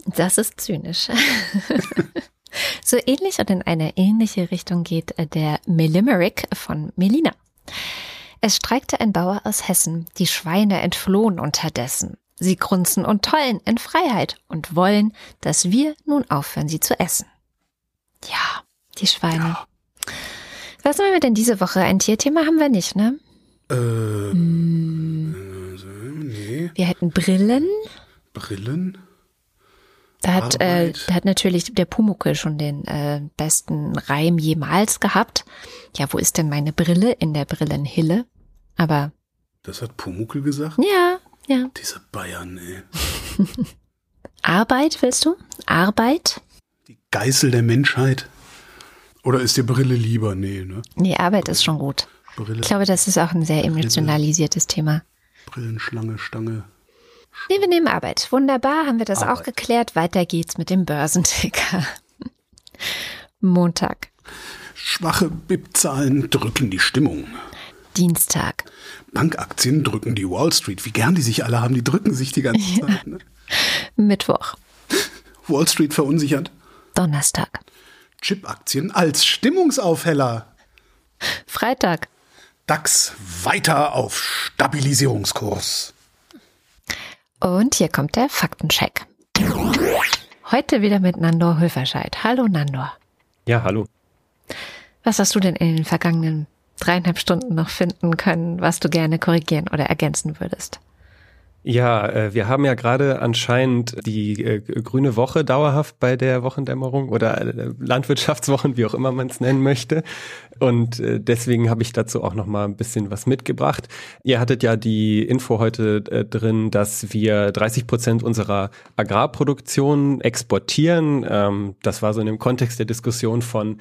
das ist zynisch. So ähnlich und in eine ähnliche Richtung geht äh, der Melimerick von Melina. Es streikte ein Bauer aus Hessen, die Schweine entflohen unterdessen. Sie grunzen und tollen in Freiheit und wollen, dass wir nun aufhören, sie zu essen. Ja, die Schweine. Ja. Was haben wir denn diese Woche? Ein Tierthema haben wir nicht, ne? Äh, hm. äh nee. Wir hätten Brillen. Brillen? Da hat, äh, da hat natürlich der Pumuckel schon den äh, besten Reim jemals gehabt. Ja, wo ist denn meine Brille? In der Brillenhille. Aber. Das hat Pumuckel gesagt? Ja, ja. Diese Bayern, ey. Arbeit, willst du? Arbeit? Die Geißel der Menschheit? Oder ist dir Brille lieber? Nee, ne? Nee, Arbeit ist schon gut. Brille. Ich glaube, das ist auch ein sehr emotionalisiertes Thema. Brillenschlange, Stange. Nee, wir nehmen Arbeit. Wunderbar, haben wir das Arbeit. auch geklärt. Weiter geht's mit dem Börsenticker. Montag. Schwache BIP-Zahlen drücken die Stimmung. Dienstag. Bankaktien drücken die Wall Street. Wie gern die sich alle haben, die drücken sich die ganze Zeit. Ne? Mittwoch. Wall Street verunsichert. Donnerstag. Chip-Aktien als Stimmungsaufheller. Freitag. DAX weiter auf Stabilisierungskurs. Und hier kommt der Faktencheck. Heute wieder mit Nandor Höferscheid. Hallo Nandor. Ja, hallo. Was hast du denn in den vergangenen dreieinhalb Stunden noch finden können, was du gerne korrigieren oder ergänzen würdest? Ja, äh, wir haben ja gerade anscheinend die äh, grüne Woche dauerhaft bei der Wochendämmerung oder äh, Landwirtschaftswochen, wie auch immer man es nennen möchte. Und deswegen habe ich dazu auch noch mal ein bisschen was mitgebracht. Ihr hattet ja die Info heute drin, dass wir 30 Prozent unserer Agrarproduktion exportieren. Ähm, das war so in dem Kontext der Diskussion von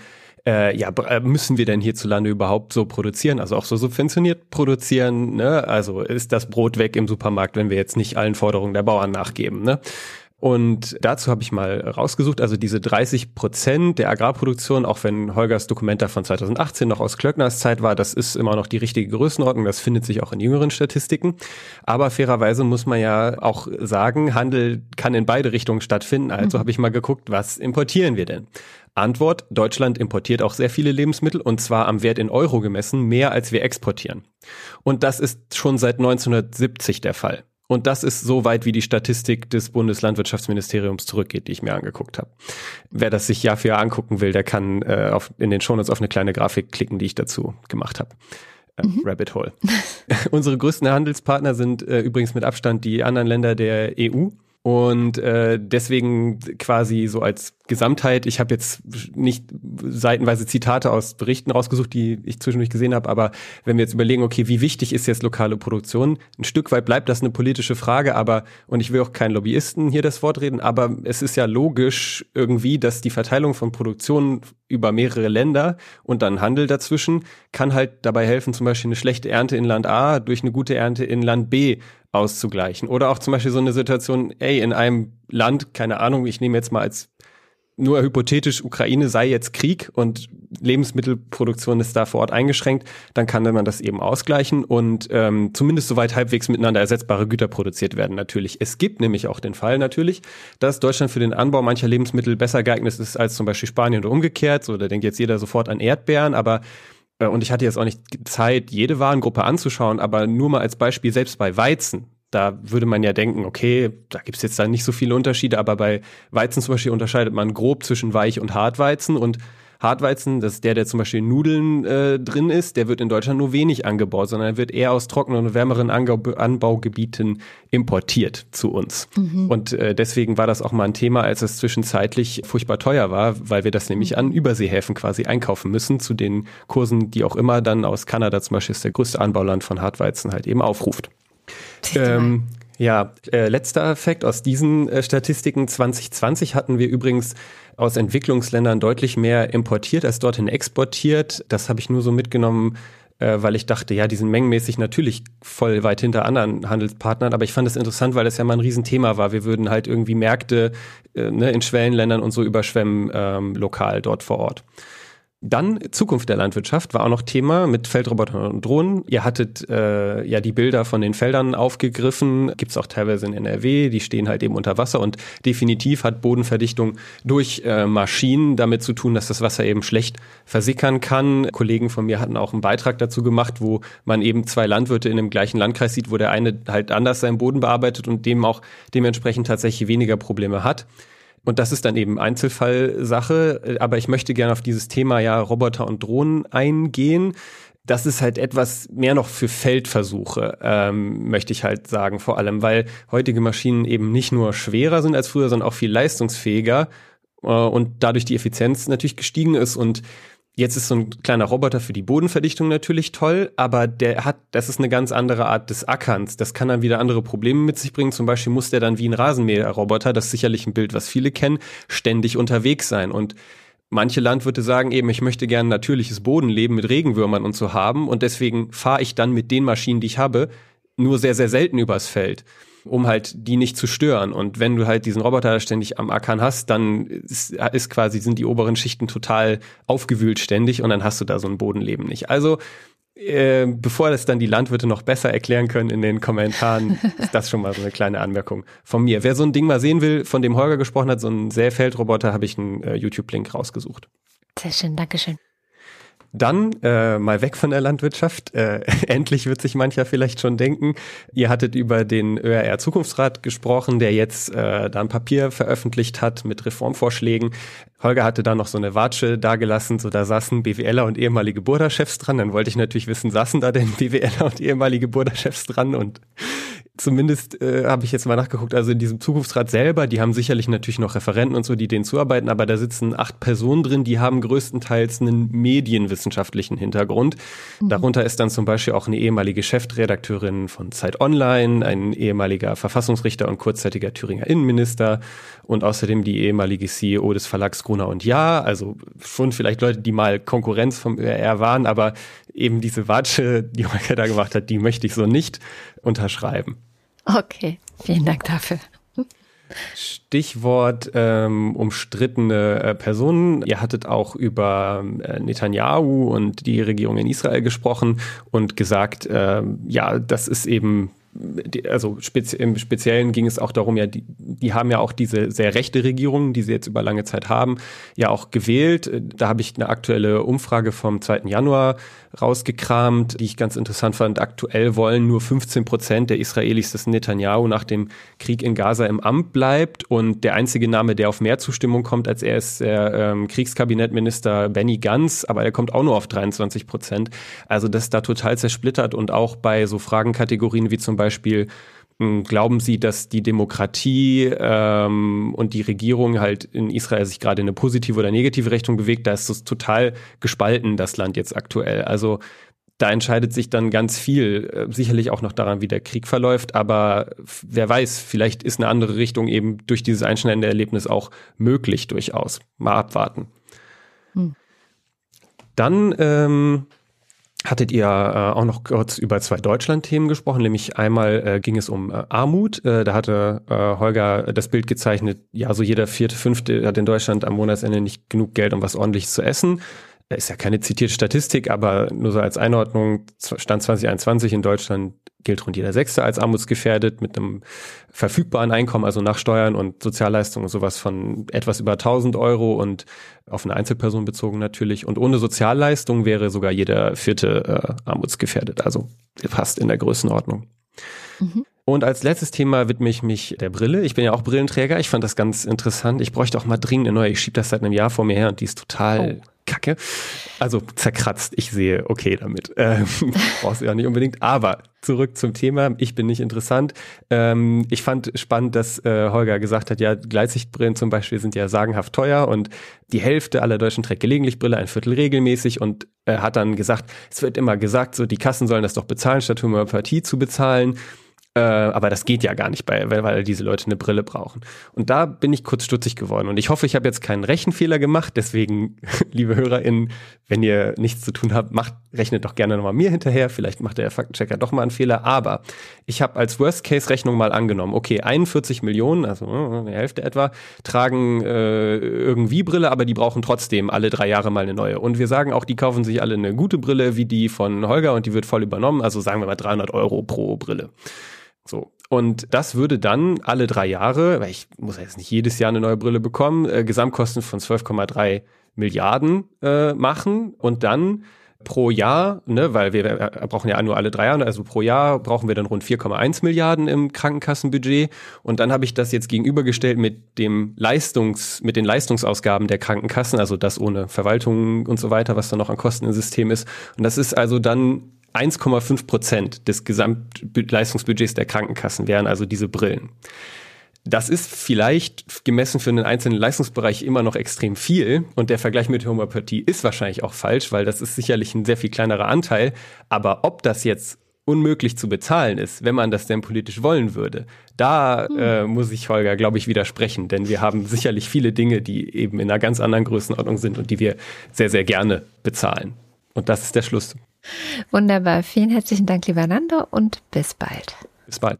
äh, ja, äh, müssen wir denn hierzulande überhaupt so produzieren, also auch so subventioniert produzieren, ne? Also ist das Brot weg im Supermarkt, wenn wir jetzt nicht allen Forderungen der Bauern nachgeben, ne? Und dazu habe ich mal rausgesucht, also diese 30 Prozent der Agrarproduktion, auch wenn Holgers Dokument da von 2018 noch aus Klöckners Zeit war, das ist immer noch die richtige Größenordnung, das findet sich auch in jüngeren Statistiken. Aber fairerweise muss man ja auch sagen, Handel kann in beide Richtungen stattfinden. Also mhm. habe ich mal geguckt, was importieren wir denn? Antwort, Deutschland importiert auch sehr viele Lebensmittel und zwar am Wert in Euro gemessen mehr als wir exportieren. Und das ist schon seit 1970 der Fall. Und das ist so weit, wie die Statistik des Bundeslandwirtschaftsministeriums zurückgeht, die ich mir angeguckt habe. Wer das sich Jahr für Jahr angucken will, der kann äh, auf, in den Shownotes auf eine kleine Grafik klicken, die ich dazu gemacht habe. Äh, mhm. Rabbit Hole. Unsere größten Handelspartner sind äh, übrigens mit Abstand die anderen Länder der EU. Und äh, deswegen quasi so als Gesamtheit, ich habe jetzt nicht seitenweise Zitate aus Berichten rausgesucht, die ich zwischendurch gesehen habe, aber wenn wir jetzt überlegen, okay, wie wichtig ist jetzt lokale Produktion, ein Stück weit bleibt das eine politische Frage, aber, und ich will auch keinen Lobbyisten hier das Wort reden, aber es ist ja logisch irgendwie, dass die Verteilung von Produktion über mehrere Länder und dann Handel dazwischen kann halt dabei helfen, zum Beispiel eine schlechte Ernte in Land A durch eine gute Ernte in Land B auszugleichen. Oder auch zum Beispiel so eine Situation, ey, in einem Land, keine Ahnung, ich nehme jetzt mal als nur hypothetisch, Ukraine sei jetzt Krieg und Lebensmittelproduktion ist da vor Ort eingeschränkt, dann kann man das eben ausgleichen und ähm, zumindest soweit halbwegs miteinander ersetzbare Güter produziert werden natürlich. Es gibt nämlich auch den Fall natürlich, dass Deutschland für den Anbau mancher Lebensmittel besser geeignet ist als zum Beispiel Spanien oder umgekehrt. So, da denkt jetzt jeder sofort an Erdbeeren, aber äh, und ich hatte jetzt auch nicht Zeit, jede Warengruppe anzuschauen, aber nur mal als Beispiel, selbst bei Weizen, da würde man ja denken, okay, da gibt es jetzt dann nicht so viele Unterschiede, aber bei Weizen zum Beispiel unterscheidet man grob zwischen Weich- und Hartweizen und Hartweizen, das ist der, der zum Beispiel in Nudeln äh, drin ist, der wird in Deutschland nur wenig angebaut, sondern wird eher aus trockenen und wärmeren Angau Anbaugebieten importiert zu uns. Mhm. Und äh, deswegen war das auch mal ein Thema, als es zwischenzeitlich furchtbar teuer war, weil wir das nämlich an Überseehäfen quasi einkaufen müssen, zu den Kursen, die auch immer dann aus Kanada zum Beispiel ist der größte Anbauland von Hartweizen halt eben aufruft. Ähm, ja, äh, letzter Effekt aus diesen äh, Statistiken 2020 hatten wir übrigens aus Entwicklungsländern deutlich mehr importiert als dorthin exportiert. Das habe ich nur so mitgenommen, äh, weil ich dachte, ja, die sind mengenmäßig natürlich voll weit hinter anderen Handelspartnern, aber ich fand es interessant, weil das ja mal ein Riesenthema war. Wir würden halt irgendwie Märkte äh, ne, in Schwellenländern und so überschwemmen ähm, lokal dort vor Ort. Dann Zukunft der Landwirtschaft war auch noch Thema mit Feldrobotern und Drohnen. Ihr hattet äh, ja die Bilder von den Feldern aufgegriffen, gibt's auch teilweise in NRW, die stehen halt eben unter Wasser und definitiv hat Bodenverdichtung durch äh, Maschinen damit zu tun, dass das Wasser eben schlecht versickern kann. Kollegen von mir hatten auch einen Beitrag dazu gemacht, wo man eben zwei Landwirte in dem gleichen Landkreis sieht, wo der eine halt anders seinen Boden bearbeitet und dem auch dementsprechend tatsächlich weniger Probleme hat. Und das ist dann eben Einzelfallsache. Aber ich möchte gerne auf dieses Thema ja Roboter und Drohnen eingehen. Das ist halt etwas mehr noch für Feldversuche, ähm, möchte ich halt sagen, vor allem, weil heutige Maschinen eben nicht nur schwerer sind als früher, sondern auch viel leistungsfähiger äh, und dadurch die Effizienz natürlich gestiegen ist und Jetzt ist so ein kleiner Roboter für die Bodenverdichtung natürlich toll, aber der hat, das ist eine ganz andere Art des Ackerns. Das kann dann wieder andere Probleme mit sich bringen. Zum Beispiel muss der dann wie ein Rasenmäherroboter, das ist sicherlich ein Bild, was viele kennen, ständig unterwegs sein. Und manche Landwirte sagen eben, ich möchte gerne natürliches Bodenleben mit Regenwürmern und so haben und deswegen fahre ich dann mit den Maschinen, die ich habe, nur sehr, sehr selten übers Feld um halt die nicht zu stören. Und wenn du halt diesen Roboter ständig am Ackern hast, dann ist, ist quasi, sind die oberen Schichten total aufgewühlt ständig und dann hast du da so ein Bodenleben nicht. Also äh, bevor das dann die Landwirte noch besser erklären können in den Kommentaren, ist das schon mal so eine kleine Anmerkung von mir. Wer so ein Ding mal sehen will, von dem Holger gesprochen hat, so ein Säfeldroboter, habe ich einen äh, YouTube-Link rausgesucht. Sehr schön, Dankeschön. Dann äh, mal weg von der Landwirtschaft. Äh, endlich wird sich mancher vielleicht schon denken. Ihr hattet über den ÖRR Zukunftsrat gesprochen, der jetzt äh, da ein Papier veröffentlicht hat mit Reformvorschlägen. Holger hatte da noch so eine Watsche dagelassen, so da saßen BWLer und ehemalige Burda-Chefs dran. Dann wollte ich natürlich wissen, saßen da denn BWLer und ehemalige Burda-Chefs dran? Und zumindest äh, habe ich jetzt mal nachgeguckt, also in diesem Zukunftsrat selber, die haben sicherlich natürlich noch Referenten und so, die denen zuarbeiten, aber da sitzen acht Personen drin, die haben größtenteils einen medienwissenschaftlichen Hintergrund. Mhm. Darunter ist dann zum Beispiel auch eine ehemalige Chefredakteurin von Zeit Online, ein ehemaliger Verfassungsrichter und kurzzeitiger Thüringer Innenminister und außerdem die ehemalige CEO des Verlags Gruner und Ja, also schon vielleicht Leute, die mal Konkurrenz vom ÖR waren, aber eben diese Watsche, die Holger da gemacht hat, die möchte ich so nicht unterschreiben. Okay, vielen Dank dafür. Stichwort ähm, umstrittene äh, Personen. Ihr hattet auch über äh, Netanyahu und die Regierung in Israel gesprochen und gesagt, äh, ja, das ist eben also spezi im Speziellen ging es auch darum, ja, die, die haben ja auch diese sehr rechte Regierung, die sie jetzt über lange Zeit haben, ja auch gewählt. Da habe ich eine aktuelle Umfrage vom 2. Januar rausgekramt, die ich ganz interessant fand. Aktuell wollen nur 15 Prozent der Israelis, dass Netanyahu nach dem Krieg in Gaza im Amt bleibt. Und der einzige Name, der auf mehr Zustimmung kommt als er, ist der ähm, Kriegskabinettminister Benny Gantz, aber er kommt auch nur auf 23 Prozent. Also das ist da total zersplittert und auch bei so Fragenkategorien wie zum Beispiel hm, Glauben Sie, dass die Demokratie ähm, und die Regierung halt in Israel sich gerade in eine positive oder negative Richtung bewegt? Da ist es total gespalten, das Land jetzt aktuell. Also da entscheidet sich dann ganz viel, äh, sicherlich auch noch daran, wie der Krieg verläuft, aber wer weiß, vielleicht ist eine andere Richtung eben durch dieses einschneidende Erlebnis auch möglich durchaus. Mal abwarten. Hm. Dann ähm, hattet ihr äh, auch noch kurz über zwei Deutschland-Themen gesprochen, nämlich einmal äh, ging es um äh, Armut. Äh, da hatte äh, Holger das Bild gezeichnet, ja, so jeder vierte, fünfte hat in Deutschland am Monatsende nicht genug Geld, um was ordentliches zu essen. Ist ja keine zitierte Statistik, aber nur so als Einordnung, Stand 2021 in Deutschland gilt rund jeder Sechste als armutsgefährdet mit einem verfügbaren Einkommen, also nach Steuern und Sozialleistungen und sowas von etwas über 1000 Euro und auf eine Einzelperson bezogen natürlich. Und ohne Sozialleistung wäre sogar jeder Vierte äh, armutsgefährdet, also fast in der Größenordnung. Mhm. Und als letztes Thema widme ich mich der Brille. Ich bin ja auch Brillenträger. Ich fand das ganz interessant. Ich bräuchte auch mal dringend eine neue. Ich schiebe das seit einem Jahr vor mir her und die ist total oh. Kacke. Also zerkratzt. Ich sehe okay damit. Ähm, brauchst du ja nicht unbedingt. Aber zurück zum Thema. Ich bin nicht interessant. Ähm, ich fand spannend, dass äh, Holger gesagt hat, ja, Gleitsichtbrillen zum Beispiel sind ja sagenhaft teuer und die Hälfte aller Deutschen trägt gelegentlich Brille, ein Viertel regelmäßig und er hat dann gesagt, es wird immer gesagt, so die Kassen sollen das doch bezahlen, statt Homöopathie zu bezahlen. Äh, aber das geht ja gar nicht, bei, weil, weil diese Leute eine Brille brauchen. Und da bin ich kurz stutzig geworden. Und ich hoffe, ich habe jetzt keinen Rechenfehler gemacht. Deswegen, liebe HörerInnen, wenn ihr nichts zu tun habt, macht, rechnet doch gerne nochmal mir hinterher. Vielleicht macht der Faktenchecker doch mal einen Fehler. Aber ich habe als Worst-Case-Rechnung mal angenommen, okay, 41 Millionen, also äh, eine Hälfte etwa, tragen äh, irgendwie Brille, aber die brauchen trotzdem alle drei Jahre mal eine neue. Und wir sagen auch, die kaufen sich alle eine gute Brille, wie die von Holger, und die wird voll übernommen. Also sagen wir mal 300 Euro pro Brille. So. Und das würde dann alle drei Jahre, weil ich muss jetzt nicht jedes Jahr eine neue Brille bekommen, äh, Gesamtkosten von 12,3 Milliarden äh, machen und dann pro Jahr, ne, weil wir brauchen ja nur alle drei Jahre, also pro Jahr brauchen wir dann rund 4,1 Milliarden im Krankenkassenbudget. Und dann habe ich das jetzt gegenübergestellt mit dem Leistungs, mit den Leistungsausgaben der Krankenkassen, also das ohne Verwaltung und so weiter, was dann noch an Kosten im System ist. Und das ist also dann 1,5 Prozent des Gesamtleistungsbudgets der Krankenkassen wären also diese Brillen. Das ist vielleicht gemessen für einen einzelnen Leistungsbereich immer noch extrem viel und der Vergleich mit Homöopathie ist wahrscheinlich auch falsch, weil das ist sicherlich ein sehr viel kleinerer Anteil. Aber ob das jetzt unmöglich zu bezahlen ist, wenn man das denn politisch wollen würde, da hm. äh, muss ich Holger, glaube ich, widersprechen, denn wir haben sicherlich viele Dinge, die eben in einer ganz anderen Größenordnung sind und die wir sehr, sehr gerne bezahlen. Und das ist der Schluss. Wunderbar. Vielen herzlichen Dank, lieber Nando, und bis bald. Bis bald.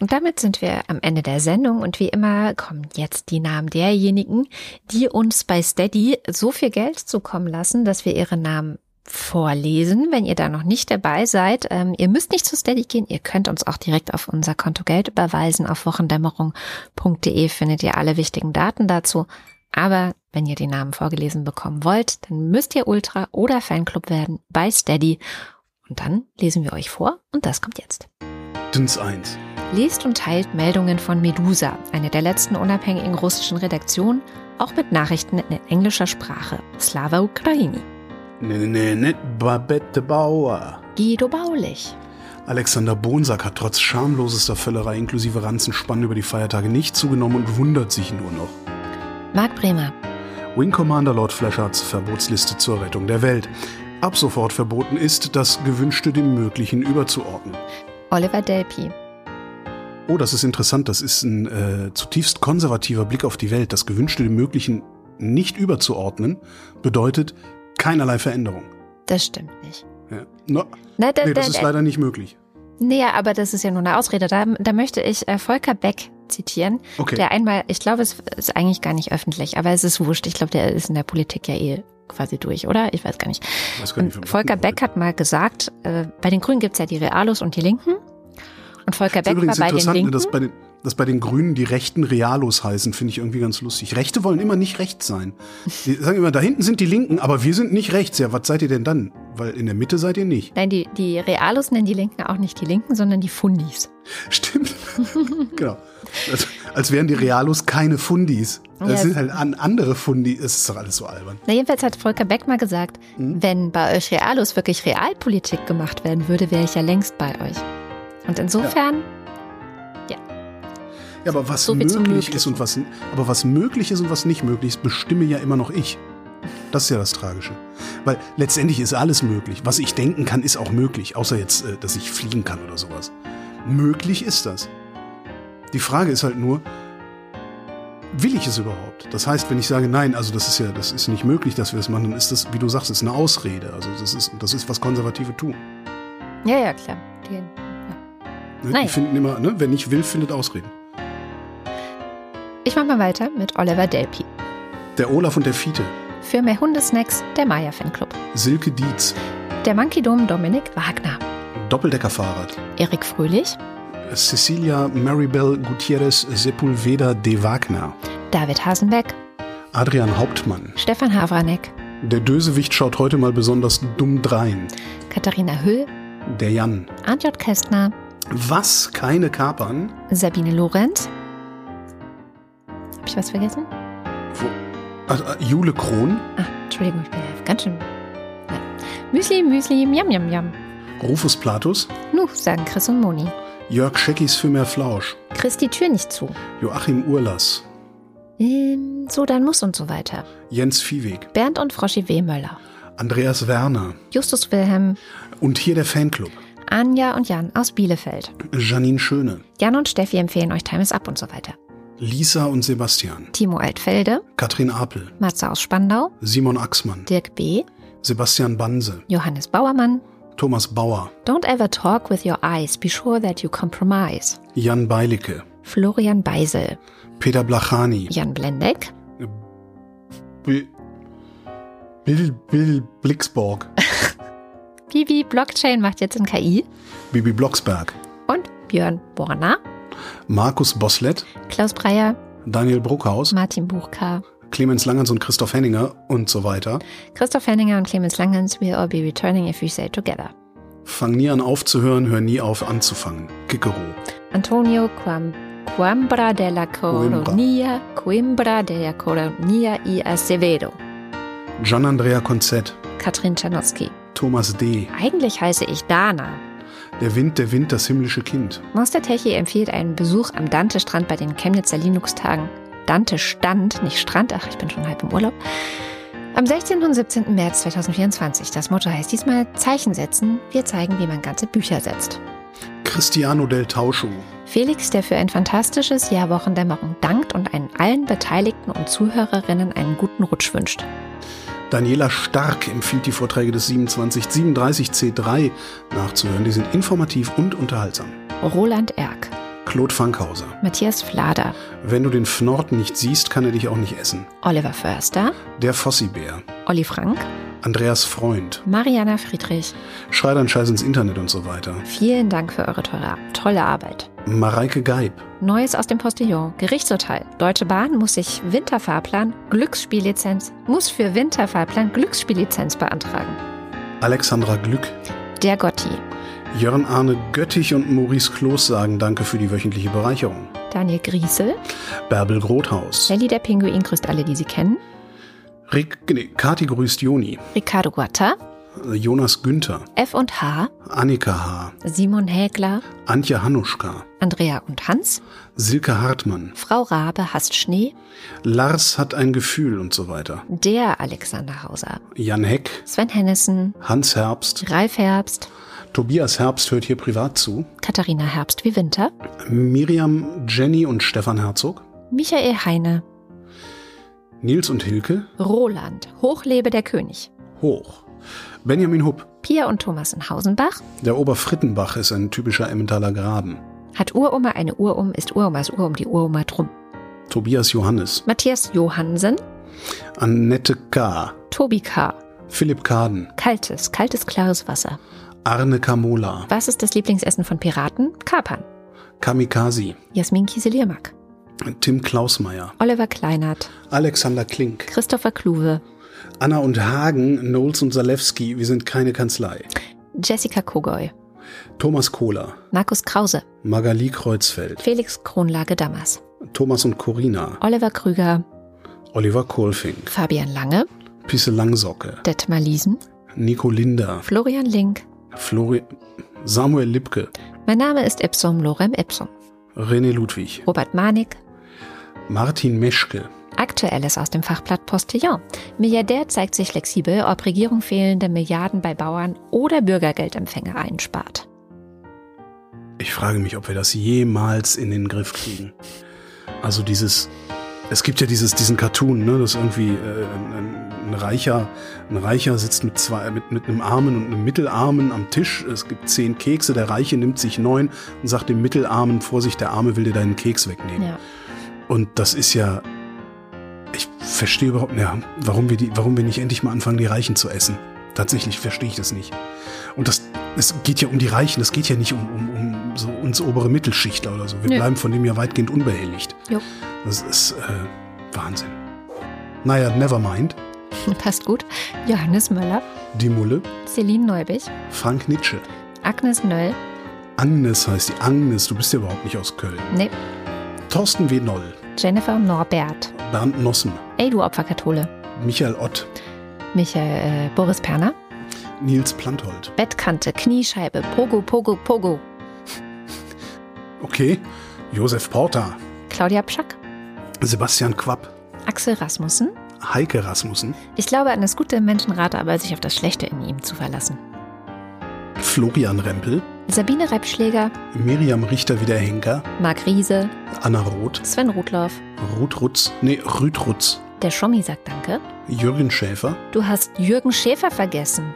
Und damit sind wir am Ende der Sendung und wie immer kommen jetzt die Namen derjenigen, die uns bei Steady so viel Geld zukommen lassen, dass wir ihre Namen vorlesen, wenn ihr da noch nicht dabei seid. Ähm, ihr müsst nicht zu Steady gehen, ihr könnt uns auch direkt auf unser Konto Geld überweisen. Auf wochendämmerung.de findet ihr alle wichtigen Daten dazu. Aber wenn ihr die Namen vorgelesen bekommen wollt, dann müsst ihr Ultra oder Fanclub werden bei Steady. Und dann lesen wir euch vor und das kommt jetzt. Dins 1. Lest und teilt Meldungen von Medusa, eine der letzten unabhängigen russischen Redaktionen, auch mit Nachrichten in englischer Sprache. Slava Ukraini. Ne, ne, ne, Babette Bauer. Guido Baulich. Alexander Bonsack hat trotz schamlosester Völlerei inklusive Ranzenspannen über die Feiertage nicht zugenommen und wundert sich nur noch. Marc Bremer. Wing Commander Lord Flashards Verbotsliste zur Rettung der Welt. Ab sofort verboten ist, das Gewünschte dem Möglichen überzuordnen. Oliver Delpi. Oh, das ist interessant. Das ist ein äh, zutiefst konservativer Blick auf die Welt. Das Gewünschte dem Möglichen nicht überzuordnen bedeutet keinerlei Veränderung. Das stimmt nicht. Ja. No, Na, da, nee, das da, ist da, leider nicht möglich. Nee, aber das ist ja nur eine Ausrede. Da, da möchte ich äh, Volker Beck zitieren, Okay. der einmal, ich glaube, es ist eigentlich gar nicht öffentlich, aber es ist wurscht. Ich glaube, der ist in der Politik ja eh quasi durch, oder? Ich weiß gar nicht. Weiß gar nicht, Volker Beck hat mal gesagt, äh, bei den Grünen gibt's ja die Realos und die Linken. Und Volker Beck war bei den ne, Linken. dass bei, den, dass bei den Grünen die Rechten Realos heißen, finde ich irgendwie ganz lustig. Rechte wollen immer nicht rechts sein. Die sagen immer, da hinten sind die Linken, aber wir sind nicht rechts. Ja, was seid ihr denn dann? Weil in der Mitte seid ihr nicht. Nein, die, die Realos nennen die Linken auch nicht die Linken, sondern die Fundis. Stimmt. genau. Als, als wären die Realos keine Fundis. Das Ja, sind halt an andere Fundis. Es ist doch alles so albern. Na, jedenfalls hat Volker Beck mal gesagt, Hm? wenn bei euch Realos wirklich Realpolitik gemacht werden würde, wäre ich ja längst bei euch. Und insofern, Ja, aber was So möglich ist und was, aber was möglich ist und was nicht möglich ist, bestimme ja immer noch ich. Das ist ja das Tragische. Weil letztendlich ist alles möglich. Was ich denken kann, ist auch möglich. Außer jetzt, äh, dass ich fliegen kann oder sowas. Möglich ist das. Die Frage ist halt nur, will ich es überhaupt? Das heißt, wenn ich sage, nein, also das ist ja, das ist nicht möglich, dass wir das machen, dann ist das, wie du sagst, ist eine Ausrede. Also das ist, das ist, was Konservative tun. ja, ja, klar. Die, Ne? Nein. Die finden immer, ne? wer nicht will, findet Ausreden. Ich mach mal weiter mit Oliver Delpi. Der Olaf und der Fiete, Für mehr Hundesnacks, der Maya Fanclub. Silke Dietz, Der Monkey Dome Dominik Wagner. Doppeldeckerfahrrad, Erik Fröhlich. Cecilia Maribel Gutierrez Sepulveda de Wagner, David Hasenbeck. Adrian Hauptmann. Stefan Havranek. Der Dösewicht schaut heute mal besonders dumm drein. Katharina Hüll. Der Jan. J. Kästner. Was? Keine Kapern? Sabine Lorenz. Hab ich was vergessen? Wo? Ah, Jule Krohn? Ah, Entschuldigung, ich bin ja ganz schön. Ja. Müsli, Müsli, Miam, Miam, Miam. Rufus Platus? Nu, sagen Chris und Moni. Jörg Scheckis für mehr Flausch. Chris die Tür nicht zu. Joachim Urlass. Ähm, so, dann muss und so weiter. Jens Viehweg. Bernd und Froschi W. Möller. Andreas Werner. Justus Wilhelm. Und hier der Fanclub. Anja und Jan aus Bielefeld. Janine Schöne. Jan und Steffi empfehlen euch Time is Up und so weiter. Lisa und Sebastian. Timo Altfelde. Katrin Apel. Matze aus Spandau. Simon Axmann. Dirk B. Sebastian Banse. Johannes Bauermann. Thomas Bauer. Don't ever talk with your eyes. Be sure that you compromise. Jan Beilicke. Florian Beisel. Peter Blachani. Jan Blendeck. Bill, Bill, Bill Blixborg. Bibi Blockchain macht jetzt in KI. Bibi Blocksberg. Und Björn Borner. Markus Boslett. Klaus Breyer. Daniel Bruckhaus. Martin Buchka. Clemens Langens und Christoph Henninger und so weiter. Christoph Henninger und Clemens Langens will all be returning if we say together. Fang nie an aufzuhören, hör nie auf anzufangen. Kikero. Antonio Quam, Quambra de la. Coronia, Coimbra de la Coronia y Acevedo. Gian Andrea Konzett. Katrin Czarnowski. Thomas D. Eigentlich heiße ich Dana. Der Wind, der Wind, das himmlische Kind. Monster Techie empfiehlt einen Besuch am Dante-Strand bei den Chemnitzer Linux-Tagen. Dante Stand, nicht Strand, ach, ich bin schon halb im Urlaub. Am 16. und 17. März 2024. Das Motto heißt diesmal Zeichen setzen. Wir zeigen, wie man ganze Bücher setzt. Cristiano del Tauscho. Felix, der für ein fantastisches Jahr Wochendämmerung dankt und einen allen Beteiligten und Zuhörerinnen einen guten Rutsch wünscht. Daniela Stark empfiehlt die Vorträge des 2737C3 nachzuhören. Die sind informativ und unterhaltsam. Roland Erck, Claude Fankhauser. Matthias Flader, Wenn du den Fnord nicht siehst, kann er dich auch nicht essen. Oliver Förster, Der Fossibär. Olli Frank, Andreas Freund. Mariana Friedrich. Schrei dein Scheiß ins Internet und so weiter. Vielen Dank für eure tolle, tolle Arbeit. Mareike Geib. Neues aus dem Postillon. Gerichtsurteil. Deutsche Bahn muss sich Winterfahrplan, Glücksspiellizenz, muss für Winterfahrplan Glücksspiellizenz beantragen. Alexandra Glück. Der Gotti. Jörn Arne Göttich und Maurice Kloß sagen Danke für die wöchentliche Bereicherung. Daniel Griesel. Bärbel Grothaus. Sally der Pinguin grüßt alle, die sie kennen. Rick, nee, Kati grüßt Joni. Ricardo Guatta. Jonas Günther, F und H, Annika H., Simon Hägler, Antje Hanuschka, Andrea und Hans, Silke Hartmann, Frau Rabe hasst Schnee, Lars hat ein Gefühl und so weiter. der Alexander Hauser, Jan Heck, Sven Hennissen, Hans Herbst, Ralf Herbst, Tobias Herbst hört hier privat zu, Katharina Herbst wie Winter, Miriam, Jenny und Stefan Herzog, Michael Heine, Nils und Hilke, Roland, Hochlebe der König, hoch. Benjamin Hupp, Pia und Thomas in Hausenbach, der Oberfrittenbach ist ein typischer Emmentaler Graben. hat Uroma eine Urum, ist Uromas Uhr um die Uroma drum. Tobias Johannes, Matthias Johansen, Annette K., Tobi K., Philipp Kaden, kaltes, kaltes, klares Wasser. Arne Kamola, Was ist das Lieblingsessen von Piraten? Kapern. Kamikazi, Jasmin Kieseliermack, Tim Klausmeier, Oliver Kleinert, Alexander Klink, Christopher Kluwe, Anna und Hagen, Knowles und Salewski, wir sind keine Kanzlei. Jessica Kogoy, Thomas Kohler, Markus Krause, Magali Kreuzfeld, Felix Kronlage Dammers, Thomas und Corina, Oliver Krüger, Oliver Kohlfink, Fabian Lange, Pisse Langsocke, Detmar Liesen, Nico Linder, Florian Link. Flori Samuel Lipke, Mein Name ist Ipsum Lorem Ipsum. René Ludwig, Robert Manig, Martin Meschke, Aktuelles aus dem Fachblatt Postillon. Milliardär zeigt sich flexibel, ob Regierung fehlende Milliarden bei Bauern oder Bürgergeldempfänger einspart. Ich frage mich, ob wir das jemals in den Griff kriegen. Also dieses, es gibt ja dieses, diesen Cartoon, ne, dass irgendwie äh, ein, ein Reicher, ein Reicher sitzt mit zwei, mit, mit einem Armen und einem Mittelarmen am Tisch. Es gibt zehn Kekse, der Reiche nimmt sich neun und sagt dem Mittelarmen, Vorsicht, der Arme will dir deinen Keks wegnehmen. Ja. Und das ist ja, ich verstehe überhaupt nicht, warum wir die, warum wir nicht endlich mal anfangen, die Reichen zu essen. Tatsächlich verstehe ich das nicht. Und das, es geht ja um die Reichen, es geht ja nicht um, um, um so uns obere Mittelschichtler oder so. Wir Nö. bleiben von dem ja weitgehend unbehelligt. Jo. Das ist äh, Wahnsinn. Naja, never mind. Passt gut. Johannes Möller, Die Mulle, Celine Neubich, Frank Nietzsche. Agnes Nöll. Agnes heißt die Agnes, du bist ja überhaupt nicht aus Köln. Nee, Thorsten W. Noll, Jennifer Norbert. Bernd Nossen, Ey, du Opferkathole. Michael Ott, Michael äh, Boris Perner. Nils Planthold. Bettkante, Kniescheibe, Pogo, Pogo, Pogo. Okay, Josef Porter, Claudia Pschack. Sebastian Quapp, Axel Rasmussen. Heike Rasmussen, Ich glaube an das Gute im Menschen, rate aber, sich auf das Schlechte in ihm zu verlassen. Florian Rempel, Sabine Reibschläger, Miriam Richter wieder Henker, Marc Riese, Anna Roth, Sven Rudloff. Ruth Rutz, nee, Rüd Rutz, Der Schommi sagt Danke. Jürgen Schäfer, Du hast Jürgen Schäfer vergessen.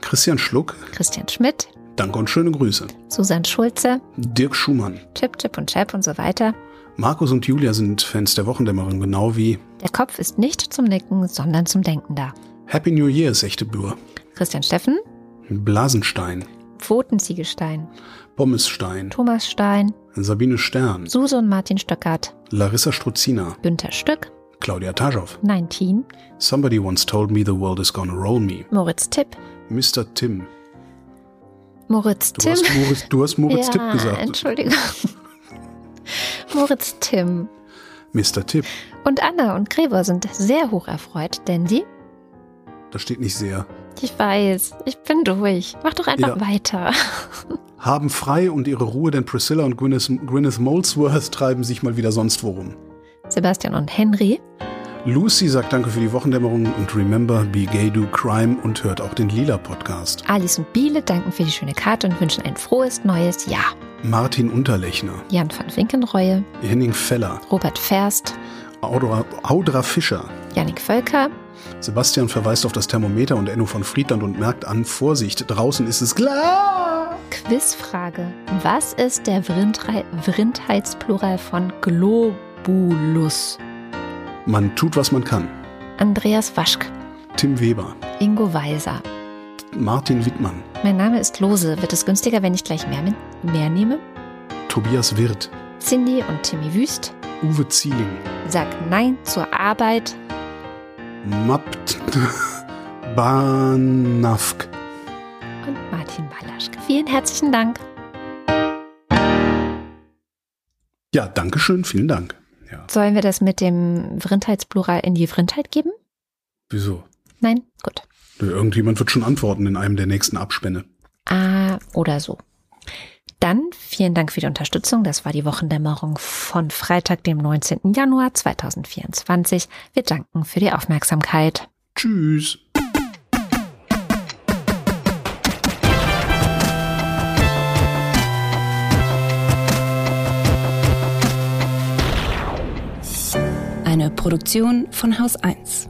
Christian Schluck, Christian Schmidt, danke und schöne Grüße. Susanne Schulze, Dirk Schumann, Chip, Chip und Chap und so weiter. Markus und Julia sind Fans der Wochendämmerung, genau wie Der Kopf ist nicht zum Nicken, sondern zum Denken da. Happy New Year echte Bür, Christian Steffen, Blasenstein, Pfotenziegelstein, Pommesstein, Thomas Stein, Sabine Stern, Suse und Martin Stöckert, Larissa Struzina, Günther Stück, Claudia Taschow, 19, Somebody once told me the world is gonna roll me, Moritz Tipp, Mr. Tim. Moritz Du Tim. hast Moritz, du hast Moritz ja, Tipp gesagt. Entschuldigung. Moritz Tim. Mr. Tipp. Und Anna und Gregor sind sehr hoch erfreut, denn sie, Da steht nicht sehr. Ich weiß, ich bin durch. Mach doch einfach Ja. weiter. Haben frei und ihre Ruhe, denn Priscilla und Gwyneth, Gwyneth Molesworth treiben sich mal wieder sonst worum. Sebastian und Henry, Lucy sagt Danke für die Wochendämmerung und remember, be gay, do crime und hört auch den Lila-Podcast. Alice und Biele danken für die schöne Karte und wünschen ein frohes neues Jahr. Martin Unterlechner, Jan van Winkenreue, Henning Feller, Robert Ferst, Audra, Audra Fischer. Yannick Völker, Sebastian verweist auf das Thermometer und Enno von Friedland und merkt an, Vorsicht, draußen ist es klar. Quizfrage. Was ist der Vrindrei- Vrindheitsplural von Globulus? Man tut, was man kann. Andreas Waschk, Tim Weber, Ingo Weiser. Martin Wittmann, Mein Name ist Lose. Wird es günstiger, wenn ich gleich mehr, mit- mehr nehme? Tobias Wirth, Cindy und Timmy Wüst. Uwe Zieling, Sag Nein zur Arbeit. Mapt Banafk. Und Martin Balaschke. Vielen herzlichen Dank. Ja, Dankeschön, vielen Dank. Ja, Sollen wir das mit dem Vrindheitsplural in die Vrindheit geben? wieso? Nein? Gut. Irgendjemand wird schon antworten in einem der nächsten Abspänne. Ah, oder so. Dann vielen Dank für die Unterstützung. Das war die Wochendämmerung von Freitag, dem 19. Januar 2024. Wir danken für die Aufmerksamkeit. Tschüss. Eine Produktion von Haus 1.